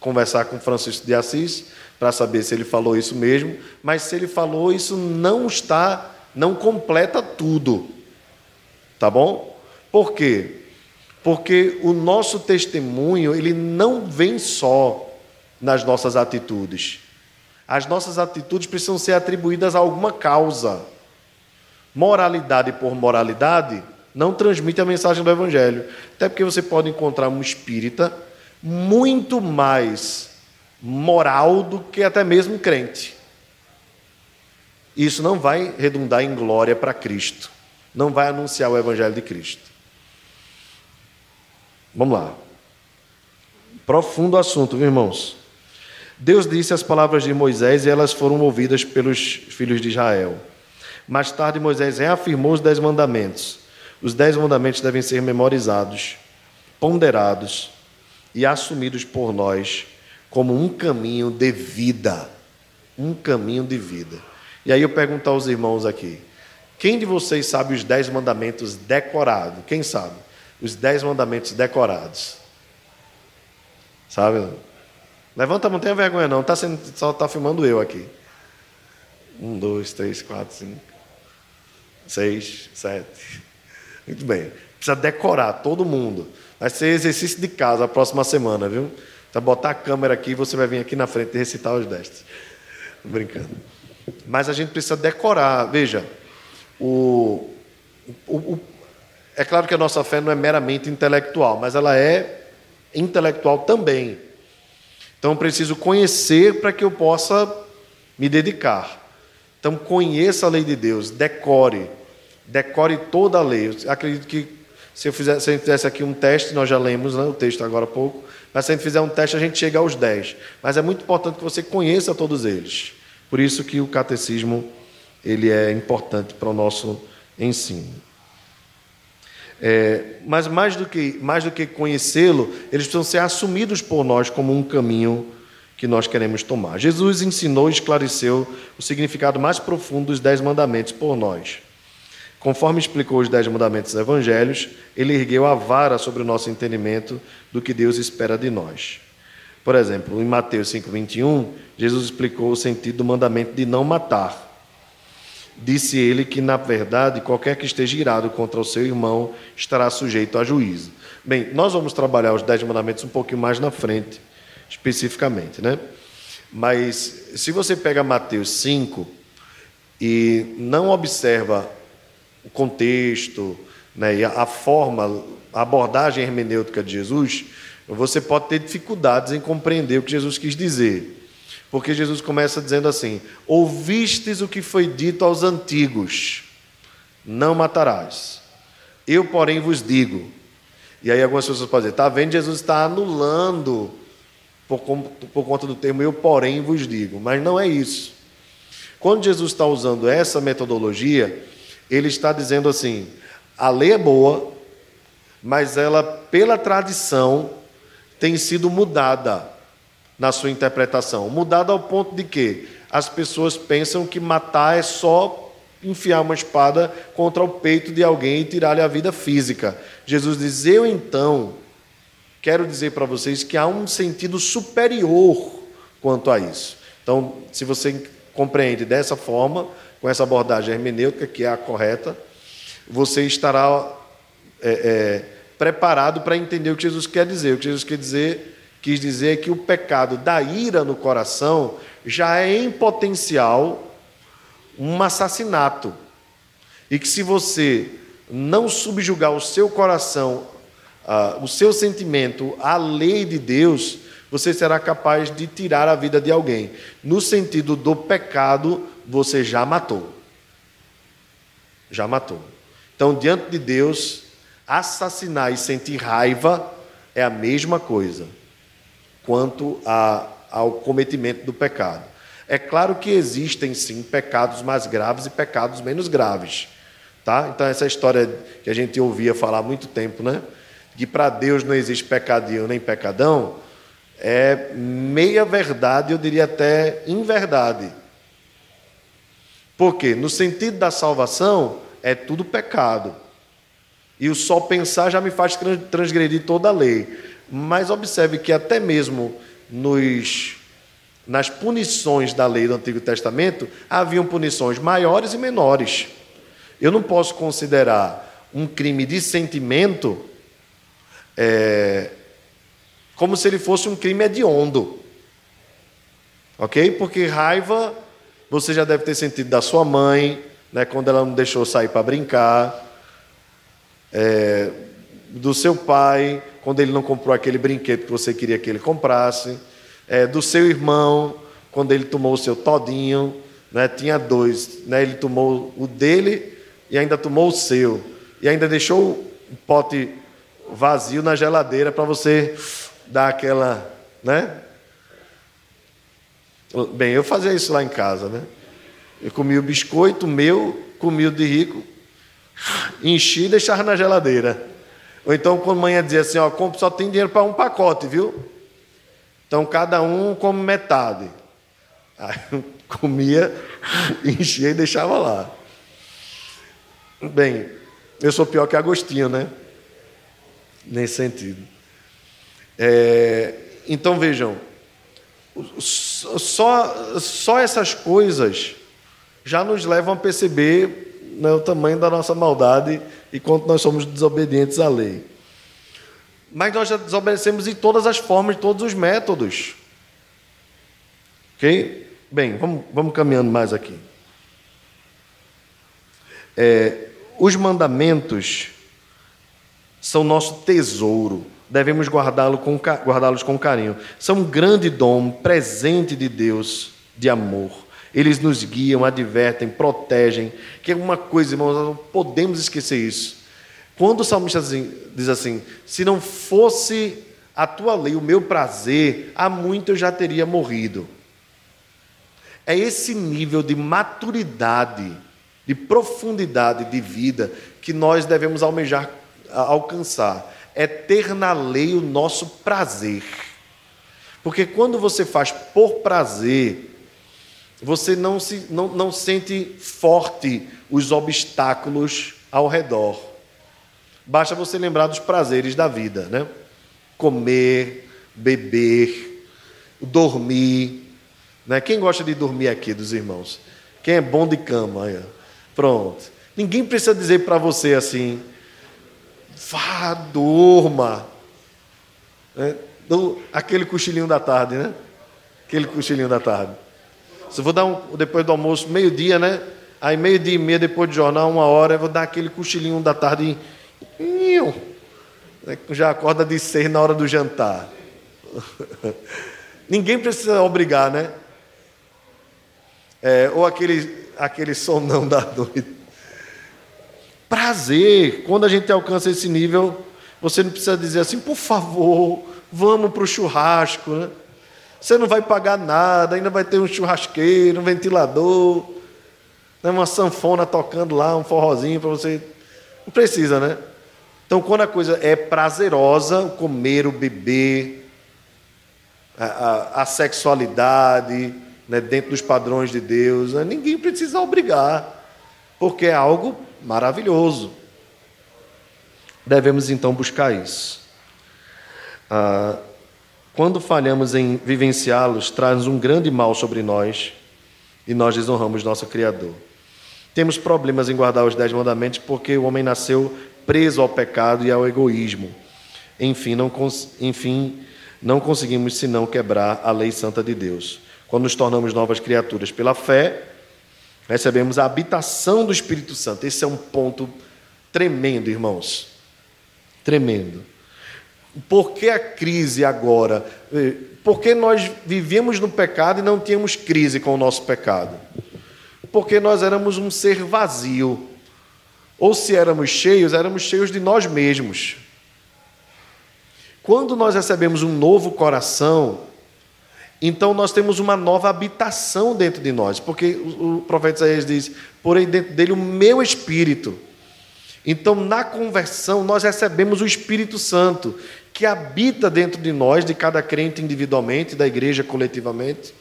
conversar com Francisco de Assis para saber se ele falou isso mesmo, mas se ele falou, isso não está, não completa tudo. Tá bom? Por quê? Porque o nosso testemunho, ele não vem só nas nossas atitudes. As nossas atitudes precisam ser atribuídas a alguma causa moralidade por moralidade não transmite a mensagem do Evangelho. Até porque você pode encontrar um espírita muito mais moral do que até mesmo crente. Isso não vai redundar em glória para Cristo. Não vai anunciar o Evangelho de Cristo. Vamos lá. Profundo assunto, viu, irmãos? Deus disse as palavras de Moisés e elas foram ouvidas pelos filhos de Israel. Mais tarde, Moisés reafirmou os dez mandamentos. Os dez mandamentos devem ser memorizados, ponderados e assumidos por nós como um caminho de vida. Um caminho de vida. E aí eu pergunto aos irmãos aqui: quem de vocês sabe os dez mandamentos decorados? Quem sabe? Os dez mandamentos decorados. Sabe? Levanta, não tenha vergonha não, tá sendo, só está filmando eu aqui. Um, dois, três, quatro, cinco seis, sete. Muito bem. Precisa decorar todo mundo. Vai ser exercício de casa a próxima semana, viu? Então, botar a câmera aqui e você vai vir aqui na frente e recitar os dez. Brincando. Mas a gente precisa decorar. Veja, o, o, é claro que a nossa fé não é meramente intelectual, mas ela é intelectual também. Então, preciso conhecer para que eu possa me dedicar. Então conheça a lei de Deus, decore. decore toda a lei. Eu acredito que se, eu fizesse, se a gente fizesse aqui um teste, nós já lemos né, o texto agora há pouco, mas se a gente fizer um teste, a gente chega aos 10. Mas é muito importante que você conheça todos eles. Por isso que o catecismo ele é importante para o nosso ensino. É, mas mais do que, mais do que conhecê-lo, eles precisam ser assumidos por nós como um caminho que nós queremos tomar. Jesus ensinou e esclareceu o significado mais profundo dos Dez Mandamentos por nós. Conforme explicou os Dez Mandamentos dos Evangelhos, ele ergueu a vara sobre o nosso entendimento do que Deus espera de nós. Por exemplo, em Mateus 5,21, Jesus explicou o sentido do mandamento de não matar. Disse ele que, na verdade, qualquer que esteja irado contra o seu irmão estará sujeito a juízo. Bem, nós vamos trabalhar os Dez Mandamentos um pouquinho mais na frente especificamente, né? Mas se você pega Mateus 5 e não observa o contexto, né, e a forma, a abordagem hermenêutica de Jesus, você pode ter dificuldades em compreender o que Jesus quis dizer. Porque Jesus começa dizendo assim: Ouvistes o que foi dito aos antigos, não matarás. Eu, porém, vos digo. E aí algumas pessoas podem dizer: está vendo? Jesus está anulando por, por conta do termo eu, porém, vos digo. Mas não é isso. Quando Jesus está usando essa metodologia, ele está dizendo assim: a lei é boa, mas ela, pela tradição, tem sido mudada na sua interpretação. Mudada ao ponto de que as pessoas pensam que matar é só enfiar uma espada contra o peito de alguém e tirar-lhe a vida física. Jesus diz: Eu então quero dizer para vocês que há um sentido superior quanto a isso. Então, se você compreende dessa forma, com essa abordagem hermenêutica, que é a correta, você estará é, é, preparado para entender o que Jesus quer dizer. O que Jesus quer dizer, quis dizer que o pecado da ira no coração já é em potencial um assassinato. E que se você não subjugar o seu coração uh, o seu sentimento à lei de Deus, você será capaz de tirar a vida de alguém. No sentido do pecado, você já matou. Já matou. Então, diante de Deus, assassinar e sentir raiva é a mesma coisa quanto a, ao cometimento do pecado. É claro que existem sim pecados mais graves e pecados menos graves. Tá? Então, essa história que a gente ouvia falar há muito tempo, né? que para Deus não existe pecadinho nem pecadão, é meia verdade, eu diria até inverdade. Por quê? No sentido da salvação, é tudo pecado. E o só pensar já me faz transgredir toda a lei. Mas observe que até mesmo nos, nas punições da lei do Antigo Testamento, haviam punições maiores e menores. Eu não posso considerar um crime de sentimento é, como se ele fosse um crime hediondo. Ok? Porque raiva você já deve ter sentido da sua mãe, né, quando ela não deixou sair para brincar, é, do seu pai, quando ele não comprou aquele brinquedo que você queria que ele comprasse, é, do seu irmão, quando ele tomou o seu todinho, né, tinha dois, né, ele tomou o dele e ainda tomou o seu, e ainda deixou o pote vazio na geladeira para você dar aquela, né? Bem, eu fazia isso lá em casa, né? Eu comia o biscoito meu, comia o de rico, enchi e deixava na geladeira. Ou então, quando manhã dizia assim, ó, só tem dinheiro para um pacote, viu? Então, cada um come metade. Aí comia, enchia e deixava lá. Bem, eu sou pior que Agostinho, né? nesse sentido. É, então vejam, só, só essas coisas já nos levam a perceber né, o tamanho da nossa maldade e quanto nós somos desobedientes à lei. Mas nós já desobedecemos em todas as formas, em todos os métodos. Ok? Bem, vamos, vamos caminhando mais aqui. É, os mandamentos são nosso tesouro. Devemos guardá-los com, guardá com carinho. São um grande dom, presente de Deus, de amor. Eles nos guiam, advertem, protegem, que é uma coisa, irmãos, nós não podemos esquecer isso. Quando o salmista diz assim: se não fosse a tua lei, o meu prazer, há muito eu já teria morrido. É esse nível de maturidade, de profundidade de vida que nós devemos almejar alcançar. É ter na lei o nosso prazer. Porque quando você faz por prazer, você não, se, não, não sente forte os obstáculos ao redor. Basta você lembrar dos prazeres da vida, né? Comer, beber, dormir. Né? Quem gosta de dormir aqui dos irmãos? Quem é bom de cama? Pronto. Ninguém precisa dizer para você assim, vá, durma. É, aquele cochilinho da tarde, né? Aquele cochilinho da tarde. Vou dar um, depois do almoço, meio-dia, né? Aí meio-dia e meia, depois do jornal, uma hora, eu vou dar aquele cochilinho da tarde. Já acorda de seis na hora do jantar. Ninguém precisa obrigar, né? É, ou aquele, aquele sonão da noite. Prazer, quando a gente alcança esse nível, você não precisa dizer assim, por favor, vamos para o churrasco. Né? Você não vai pagar nada, ainda vai ter um churrasqueiro, um ventilador, né? uma sanfona tocando lá, um forrozinho para você. Não precisa, né? Então, quando a coisa é prazerosa, o comer, o beber, a, a, a sexualidade, né, dentro dos padrões de Deus, né, ninguém precisa obrigar, porque é algo maravilhoso. Devemos então buscar isso. Ah, quando falhamos em vivenciá-los, traz um grande mal sobre nós e nós desonramos nosso Criador. Temos problemas em guardar os dez mandamentos porque o homem nasceu preso ao pecado e ao egoísmo. Enfim, não, enfim, não conseguimos senão quebrar a lei santa de Deus. Quando nos tornamos novas criaturas pela fé, recebemos a habitação do Espírito Santo. Esse é um ponto tremendo, irmãos. Tremendo. Por que a crise agora? Eh, Porque nós vivemos no pecado e não tínhamos crise com o nosso pecado? Porque nós éramos um ser vazio. Ou se éramos cheios, éramos cheios de nós mesmos. Quando nós recebemos um novo coração, então nós temos uma nova habitação dentro de nós, porque o profeta Isaías diz: porém dentro dele o meu espírito. Então, na conversão, nós recebemos o Espírito Santo, que habita dentro de nós, de cada crente individualmente, da igreja coletivamente,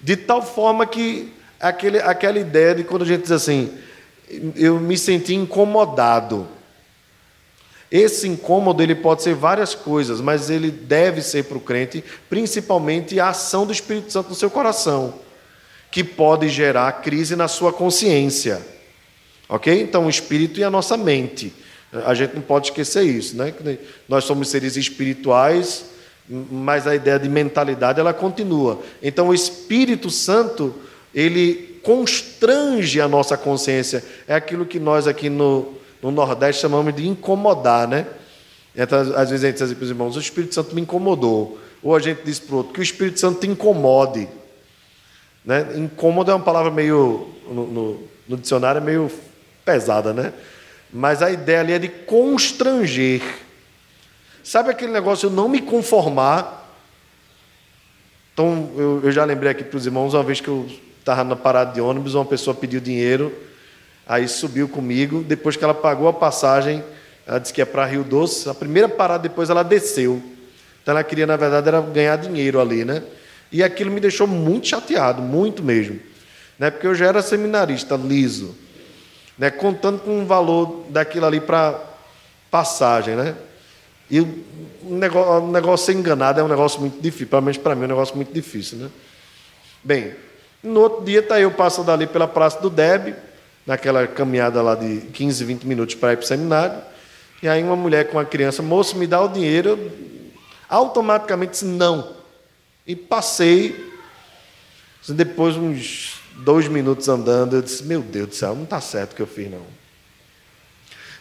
de tal forma que aquele, aquela ideia de quando a gente diz assim, eu me senti incomodado. Esse incômodo ele pode ser várias coisas, mas ele deve ser para o crente, principalmente a ação do Espírito Santo no seu coração, que pode gerar crise na sua consciência. Ok? Então, o espírito e a nossa mente. A gente não pode esquecer isso, né? Nós somos seres espirituais, mas a ideia de mentalidade ela continua. Então, o Espírito Santo ele constrange a nossa consciência. É aquilo que nós aqui no, no Nordeste chamamos de incomodar, né? Então, às vezes a gente diz assim para os irmãos, o Espírito Santo me incomodou. Ou a gente diz para o outro, que o Espírito Santo te incomode. Né? Incômodo é uma palavra meio, no, no, no dicionário, é meio pesada, né? Mas a ideia ali é de constranger. Sabe aquele negócio, eu não me conformar. Então, eu, eu já lembrei aqui para os irmãos, uma vez que eu estava na parada de ônibus, uma pessoa pediu dinheiro, aí subiu comigo, depois que ela pagou a passagem, ela disse que ia para Rio Doce, a primeira parada depois ela desceu. Então ela queria, na verdade, era ganhar dinheiro ali, né? E aquilo me deixou muito chateado, muito mesmo. Né? Porque eu já era seminarista, liso. Né? Contando com o valor daquilo ali para passagem, né? E o negócio, o negócio ser enganado é um negócio muito difícil, pelo menos para mim é um negócio muito difícil, né? Bem, no outro dia, está eu passando ali pela Praça do Deb, naquela caminhada lá de 15, 20 minutos para ir para o seminário. E aí uma mulher com uma criança, moço, me dá o dinheiro. Eu automaticamente disse não. E passei. Depois, uns dois minutos andando, eu disse, meu Deus do céu, não está certo o que eu fiz, não.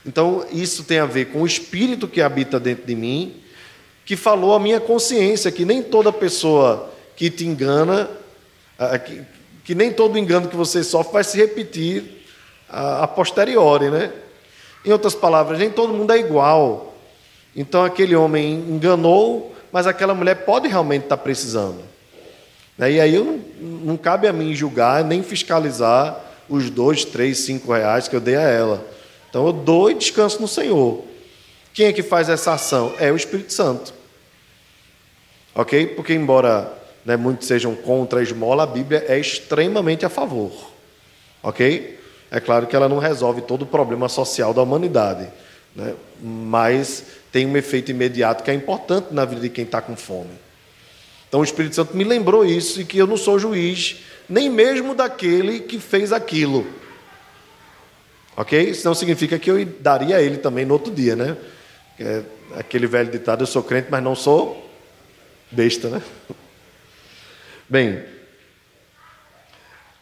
Então, isso tem a ver com o espírito que habita dentro de mim, que falou a minha consciência, que nem toda pessoa que te engana, que nem todo engano que você sofre vai se repetir a, a posteriori, né? Em outras palavras, nem todo mundo é igual. Então aquele homem enganou, mas aquela mulher pode realmente estar precisando. Né? E aí não, não cabe a mim julgar nem fiscalizar os dois, três, cinco reais que eu dei a ela. Então eu dou e descanso no Senhor. Quem é que faz essa ação? É o Espírito Santo. Ok? Porque, embora né, muitos sejam contra a esmola, a Bíblia é extremamente a favor. Ok? É claro que ela não resolve todo o problema social da humanidade, né? mas tem um efeito imediato que é importante na vida de quem está com fome. Então o Espírito Santo me lembrou isso e que eu não sou juiz, nem mesmo daquele que fez aquilo. Ok? Isso não significa que eu daria a ele também no outro dia, né? É aquele velho ditado: eu sou crente, mas não sou besta, né? Bem,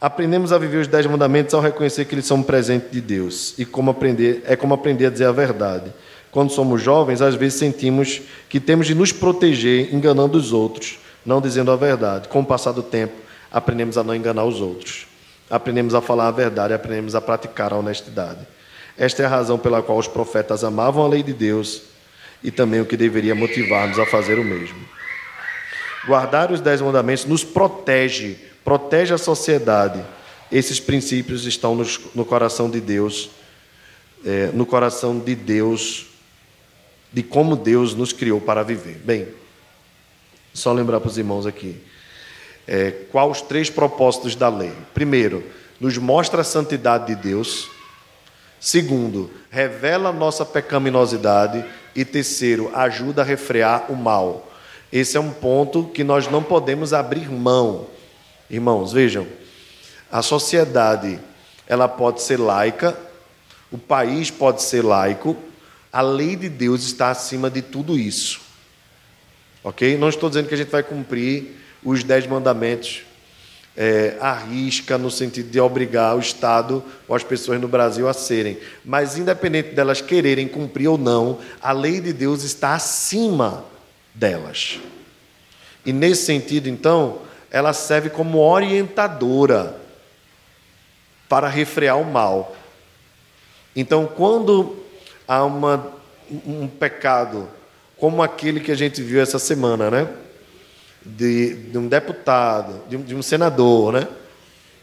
aprendemos a viver os dez mandamentos ao reconhecer que eles são um presente de Deus e como aprender é como aprender a dizer a verdade. Quando somos jovens, às vezes sentimos que temos de nos proteger enganando os outros, não dizendo a verdade. Com o passar do tempo, aprendemos a não enganar os outros. Aprendemos a falar a verdade, aprendemos a praticar a honestidade. Esta é a razão pela qual os profetas amavam a lei de Deus e também o que deveria motivar-nos a fazer o mesmo. Guardar os dez mandamentos nos protege, protege a sociedade. Esses princípios estão nos, no coração de Deus, é, no coração de Deus, de como Deus nos criou para viver. Bem, só lembrar para os irmãos aqui. É, quais os três propósitos da lei? Primeiro, nos mostra a santidade de Deus. Segundo, revela nossa pecaminosidade. E terceiro, ajuda a refrear o mal. Esse é um ponto que nós não podemos abrir mão. Irmãos, vejam, a sociedade ela pode ser laica, o país pode ser laico, a lei de Deus está acima de tudo isso. Ok? Não estou dizendo que a gente vai cumprir os dez mandamentos é, arrisca no sentido de obrigar o Estado ou as pessoas no Brasil a serem. Mas, independente delas quererem cumprir ou não, a lei de Deus está acima delas. E nesse sentido, então, ela serve como orientadora para refrear o mal. Então, quando há uma, um pecado como aquele que a gente viu essa semana, né? de, de um deputado, de um, de um senador, né?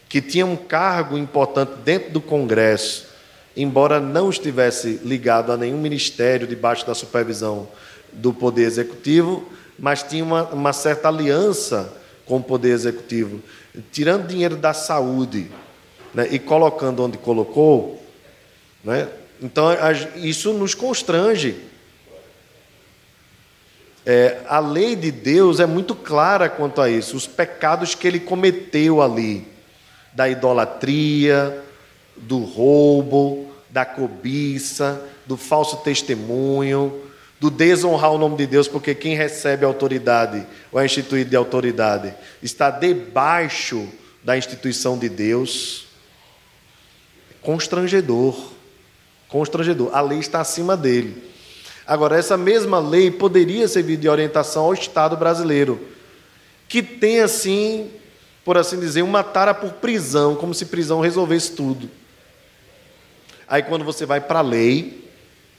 que tinha um cargo importante dentro do Congresso, embora não estivesse ligado a nenhum ministério debaixo da supervisão do Poder Executivo, mas tinha uma, uma certa aliança com o Poder Executivo, tirando dinheiro da saúde né, e colocando onde colocou. Né, então, isso nos constrange é, a lei de Deus é muito clara quanto a isso, os pecados que ele cometeu ali, da idolatria, do roubo, da cobiça, do falso testemunho, do desonrar o nome de Deus, porque quem recebe autoridade ou é instituído de autoridade está debaixo da instituição de Deus. Constrangedor. Constrangedor. A lei está acima dele. Agora, essa mesma lei poderia servir de orientação ao Estado brasileiro, que tem, assim, por assim dizer, uma tara por prisão, como se prisão resolvesse tudo. Aí, quando você vai para a lei,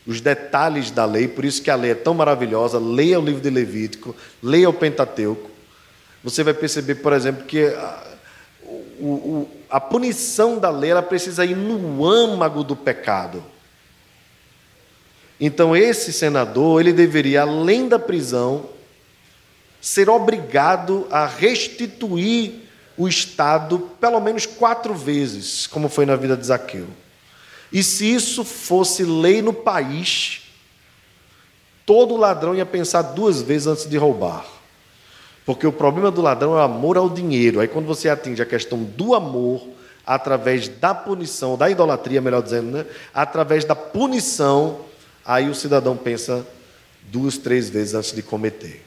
os detalhes da lei, por isso que a lei é tão maravilhosa, leia o livro de Levítico, leia o Pentateuco, você vai perceber, por exemplo, que a, o, o, a punição da lei ela precisa ir no âmago do pecado. Então esse senador, ele deveria, além da prisão, ser obrigado a restituir o Estado pelo menos quatro vezes, como foi na vida de Zaqueu. E se isso fosse lei no país, todo ladrão ia pensar duas vezes antes de roubar. Porque o problema do ladrão é o amor ao dinheiro. Aí quando você atinge a questão do amor, através da punição, da idolatria, melhor dizendo, né? através da punição, Aí o cidadão pensa duas, três vezes antes de cometer.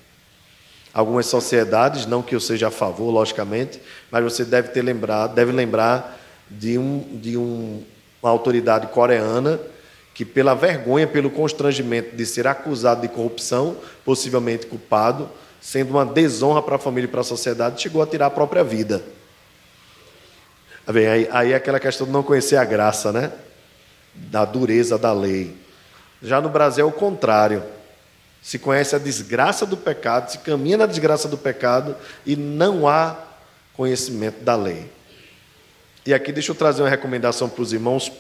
Algumas sociedades, não que eu seja a favor, logicamente, mas você deve ter lembrado, deve lembrar de, um, de um, uma autoridade coreana que, pela vergonha, pelo constrangimento de ser acusado de corrupção, possivelmente culpado, sendo uma desonra para a família e para a sociedade, chegou a tirar a própria vida. Bem, aí, aí é aquela questão de não conhecer a graça, né? Da dureza da lei. Já no Brasil é o contrário. Se conhece a desgraça do pecado, se caminha na desgraça do pecado e não há conhecimento da lei. E aqui deixa eu trazer uma recomendação para os irmãos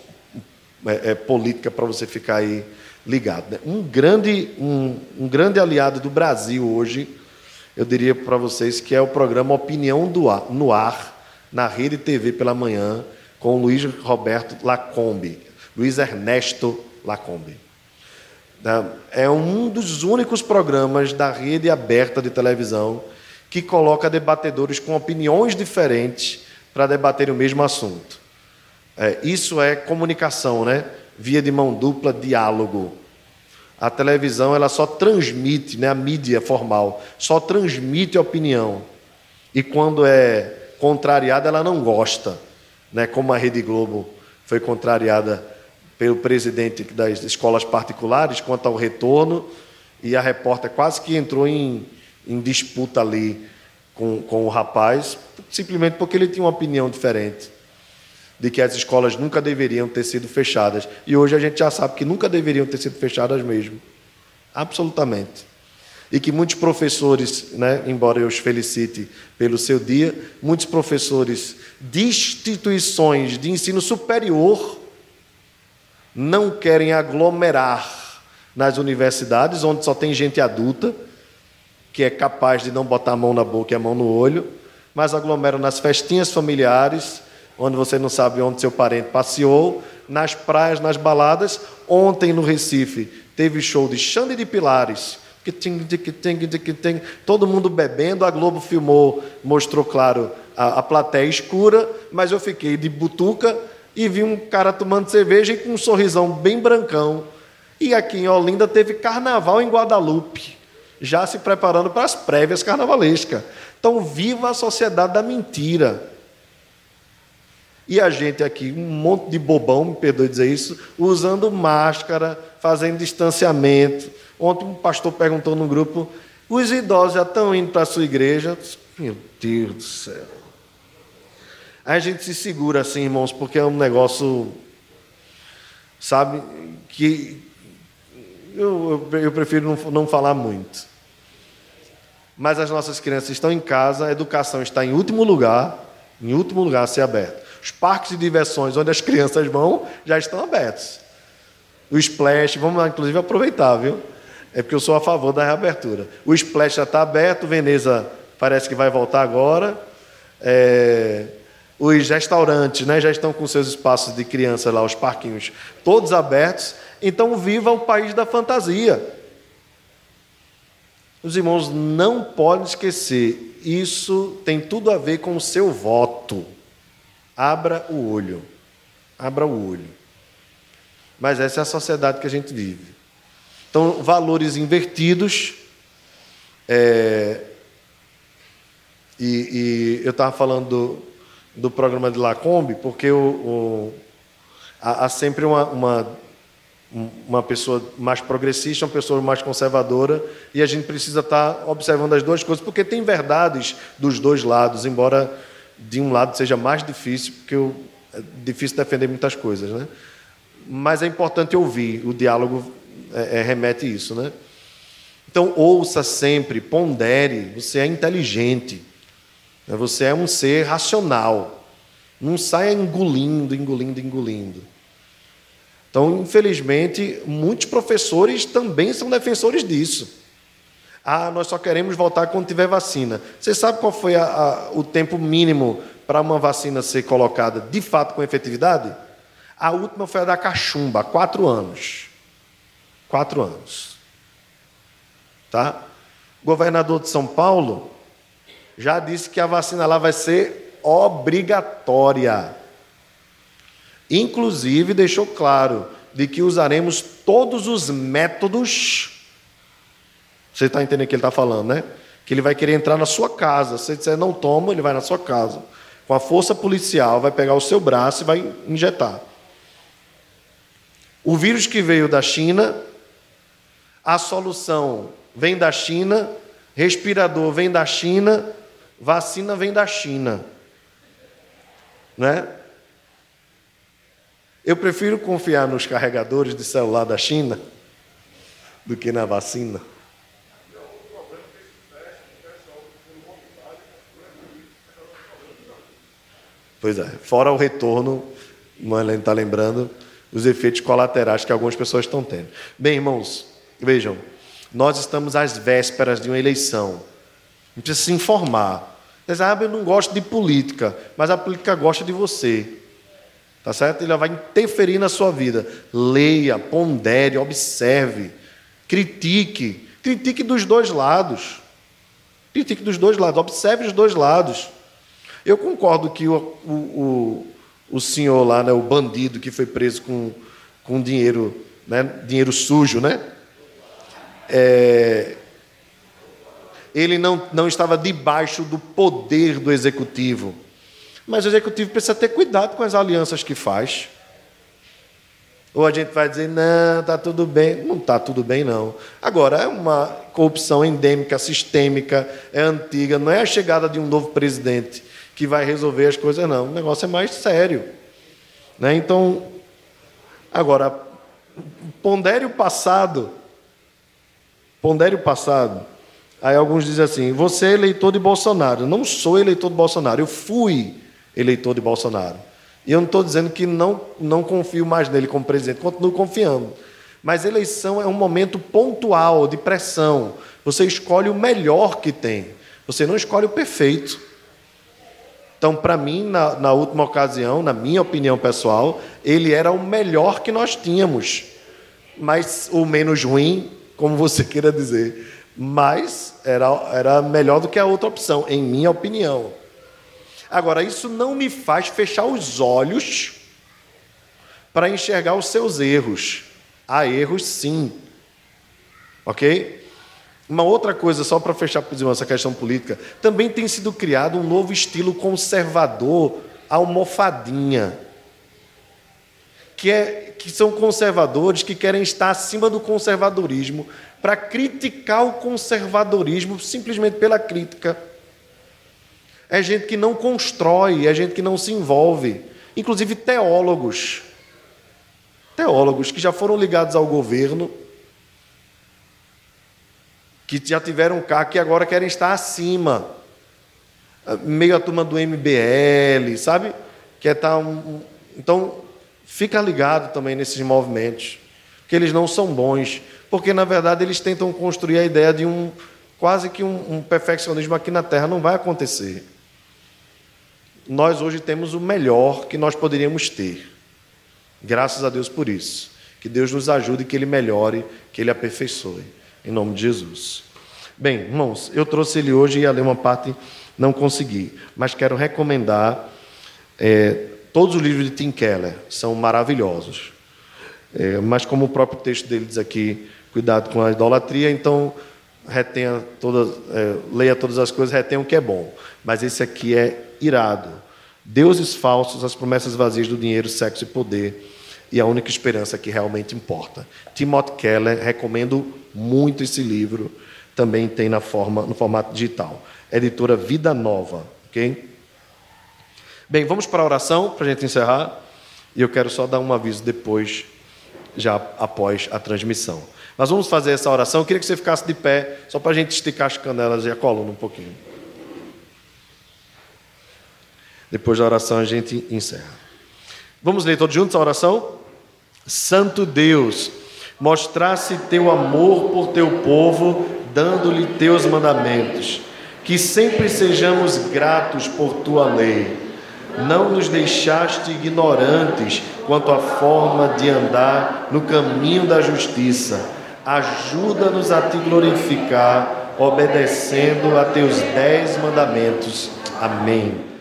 é, é, política para você ficar aí ligado. Né? Um, grande, um, um grande aliado do Brasil hoje, eu diria para vocês que é o programa Opinião do ar, no Ar, na Rede TV pela manhã, com o Luiz Roberto Lacombe, Luiz Ernesto Lacombe. Né? É um dos únicos programas da rede aberta de televisão que coloca debatedores com opiniões diferentes para debater o mesmo assunto. É, isso é comunicação, né? Via de mão dupla, diálogo. A televisão ela só transmite, né? A mídia formal só transmite opinião. E quando é contrariada, ela não gosta, né? Como a Rede Globo foi contrariada pelo presidente das escolas particulares quanto ao retorno e a repórter quase que entrou em, em disputa ali com, com o rapaz, simplesmente porque ele tinha uma opinião diferente de que as escolas nunca deveriam ter sido fechadas. E hoje a gente já sabe que nunca deveriam ter sido fechadas mesmo. Absolutamente. E que muitos professores, né, embora eu os felicite pelo seu dia, muitos professores de instituições de ensino superior não querem aglomerar nas universidades, onde só tem gente adulta, que é capaz de não botar a mão na boca e a mão no olho, mas aglomeram nas festinhas familiares, onde você não sabe onde seu parente passeou, nas praias, nas baladas. Ontem no Recife teve show de Xande de Pilares, todo mundo bebendo, a Globo filmou, mostrou, claro, a, a plateia escura, mas eu fiquei de butuca e vi um cara tomando cerveja e com um sorrisão bem brancão. E aqui em Olinda teve carnaval em Guadalupe já se preparando para as prévias carnavalescas. Então, viva a sociedade da mentira. E a gente aqui, um monte de bobão, me perdoe dizer isso, usando máscara, fazendo distanciamento. Ontem um pastor perguntou no grupo: os idosos já estão indo para a sua igreja? Meu Deus do céu. A gente se segura assim, irmãos, porque é um negócio, sabe, que eu, eu, eu prefiro não, não falar muito. Mas as nossas crianças estão em casa, a educação está em último lugar, em último lugar a ser aberta. Os parques de diversões onde as crianças vão já estão abertos. O Splash, vamos lá, inclusive, aproveitar, viu? É porque eu sou a favor da reabertura. O Splash já está aberto, Veneza parece que vai voltar agora. É... Os restaurantes né, já estão com seus espaços de criança lá, os parquinhos, todos abertos. Então, viva o país da fantasia. Os irmãos não podem esquecer, isso tem tudo a ver com o seu voto. Abra o olho. Abra o olho. Mas essa é a sociedade que a gente vive. Então, valores invertidos. É, e, e, eu estava falando do, programa de Lacombe, porque o, o, há, há, sempre uma, uma uma pessoa mais progressista, uma pessoa mais conservadora, e a gente precisa estar observando as duas coisas, porque tem verdades dos dois lados, embora de um lado seja mais difícil, porque é difícil defender muitas coisas, né? Mas é importante ouvir, o diálogo é, é, remete isso, né? Então ouça sempre, pondere, você é inteligente? Você é um ser racional, não saia engolindo, engolindo, engolindo. Então, infelizmente, muitos professores também são defensores disso. Ah, nós só queremos voltar quando tiver vacina. Você sabe qual foi a, a, o tempo mínimo para uma vacina ser colocada de fato com efetividade? A última foi a da cachumba, quatro anos. Quatro anos. Tá? O governador de São Paulo já disse que a vacina lá vai ser obrigatória. Inclusive, deixou claro de que usaremos todos os métodos. Você está entendendo o que ele está falando, né? Que ele vai querer entrar na sua casa. Se você disser não toma, ele vai na sua casa. Com a força policial, vai pegar o seu braço e vai injetar. O vírus que veio da China, a solução vem da China, respirador vem da China, vacina vem da China. Né? Eu prefiro confiar nos carregadores de celular da China do que na vacina. Pois é, fora o retorno, Marlene está lembrando, os efeitos colaterais que algumas pessoas estão tendo. Bem, irmãos, vejam, nós estamos às vésperas de uma eleição. Precisa se informar. Você sabe, ah, eu não gosto de política, mas a política gosta de você. Tá certo? Ele vai interferir na sua vida. Leia, pondere, observe, critique. Critique dos dois lados. Critique dos dois lados, observe os dois lados. Eu concordo que o, o, o, o senhor lá, né, o bandido que foi preso com, com dinheiro, né, dinheiro sujo, né? É, ele não, não estava debaixo do poder do executivo. Mas o executivo precisa ter cuidado com as alianças que faz. Ou a gente vai dizer, não, está tudo bem. Não está tudo bem, não. Agora, é uma corrupção endêmica, sistêmica, é antiga, não é a chegada de um novo presidente que vai resolver as coisas, não. O negócio é mais sério. Né? Então, agora, pondere o passado. Pondere o passado. Aí alguns dizem assim: você é eleitor de Bolsonaro. Eu não sou eleitor de Bolsonaro, eu fui eleitor de Bolsonaro. E eu não estou dizendo que não, não confio mais nele como presidente, continuo confiando. Mas eleição é um momento pontual de pressão. Você escolhe o melhor que tem, você não escolhe o perfeito. Então, para mim, na, na, última ocasião, na minha opinião pessoal, ele era o melhor que nós tínhamos, mas o menos ruim, como você queira dizer, mas era, era melhor do que a outra opção, em minha opinião. Agora, isso não me faz fechar os olhos para enxergar os seus erros. Há erros, sim. Ok? Uma outra coisa, só para fechar essa questão política, também tem sido criado um novo estilo conservador, almofadinha, que, é, que são conservadores que querem estar acima do conservadorismo para criticar o conservadorismo simplesmente pela crítica. É gente que não constrói, é gente que não se envolve, inclusive teólogos. Teólogos que já foram ligados ao governo que já tiveram cá, que agora querem estar acima. Meio a turma do MBL, sabe? Quer estar um... Então, fica ligado também nesses movimentos, que eles não são bons, porque na verdade eles tentam construir a ideia de um quase que um, um perfeccionismo aqui na Terra não vai acontecer. Nós hoje temos o melhor que nós poderíamos ter. Graças a Deus por isso. Que Deus nos ajude, que Ele melhore, que Ele aperfeiçoe em nome de Jesus. Bem, irmãos, eu trouxe ele hoje e ia ler uma parte, não consegui, mas quero recomendar é, todos os livros de Tim Keller, são maravilhosos. É, mas como o próprio texto dele diz aqui, cuidado com a idolatria, então retenha todas, é, leia todas as coisas, retenha o que é bom. Mas esse aqui é irado. Deuses falsos, as promessas vazias do dinheiro, sexo e poder e a única esperança que realmente importa. Timothy Keller, recomendo muito esse livro, também tem na forma, no formato digital. Editora Vida Nova, ok? Bem, vamos para a oração para a gente encerrar. E eu quero só dar um aviso depois, já após a transmissão. Nós vamos fazer essa oração. Eu queria que você ficasse de pé, só para a gente esticar as canelas e a coluna um pouquinho. Depois da oração a gente encerra. Vamos ler todos juntos a oração? Santo Deus, mostrasse teu amor por teu povo, dando-lhe teus mandamentos. Que sempre sejamos gratos por tua lei. Não nos deixaste ignorantes quanto à forma de andar no caminho da justiça. Ajuda-nos a te glorificar, obedecendo a teus dez mandamentos. Amém.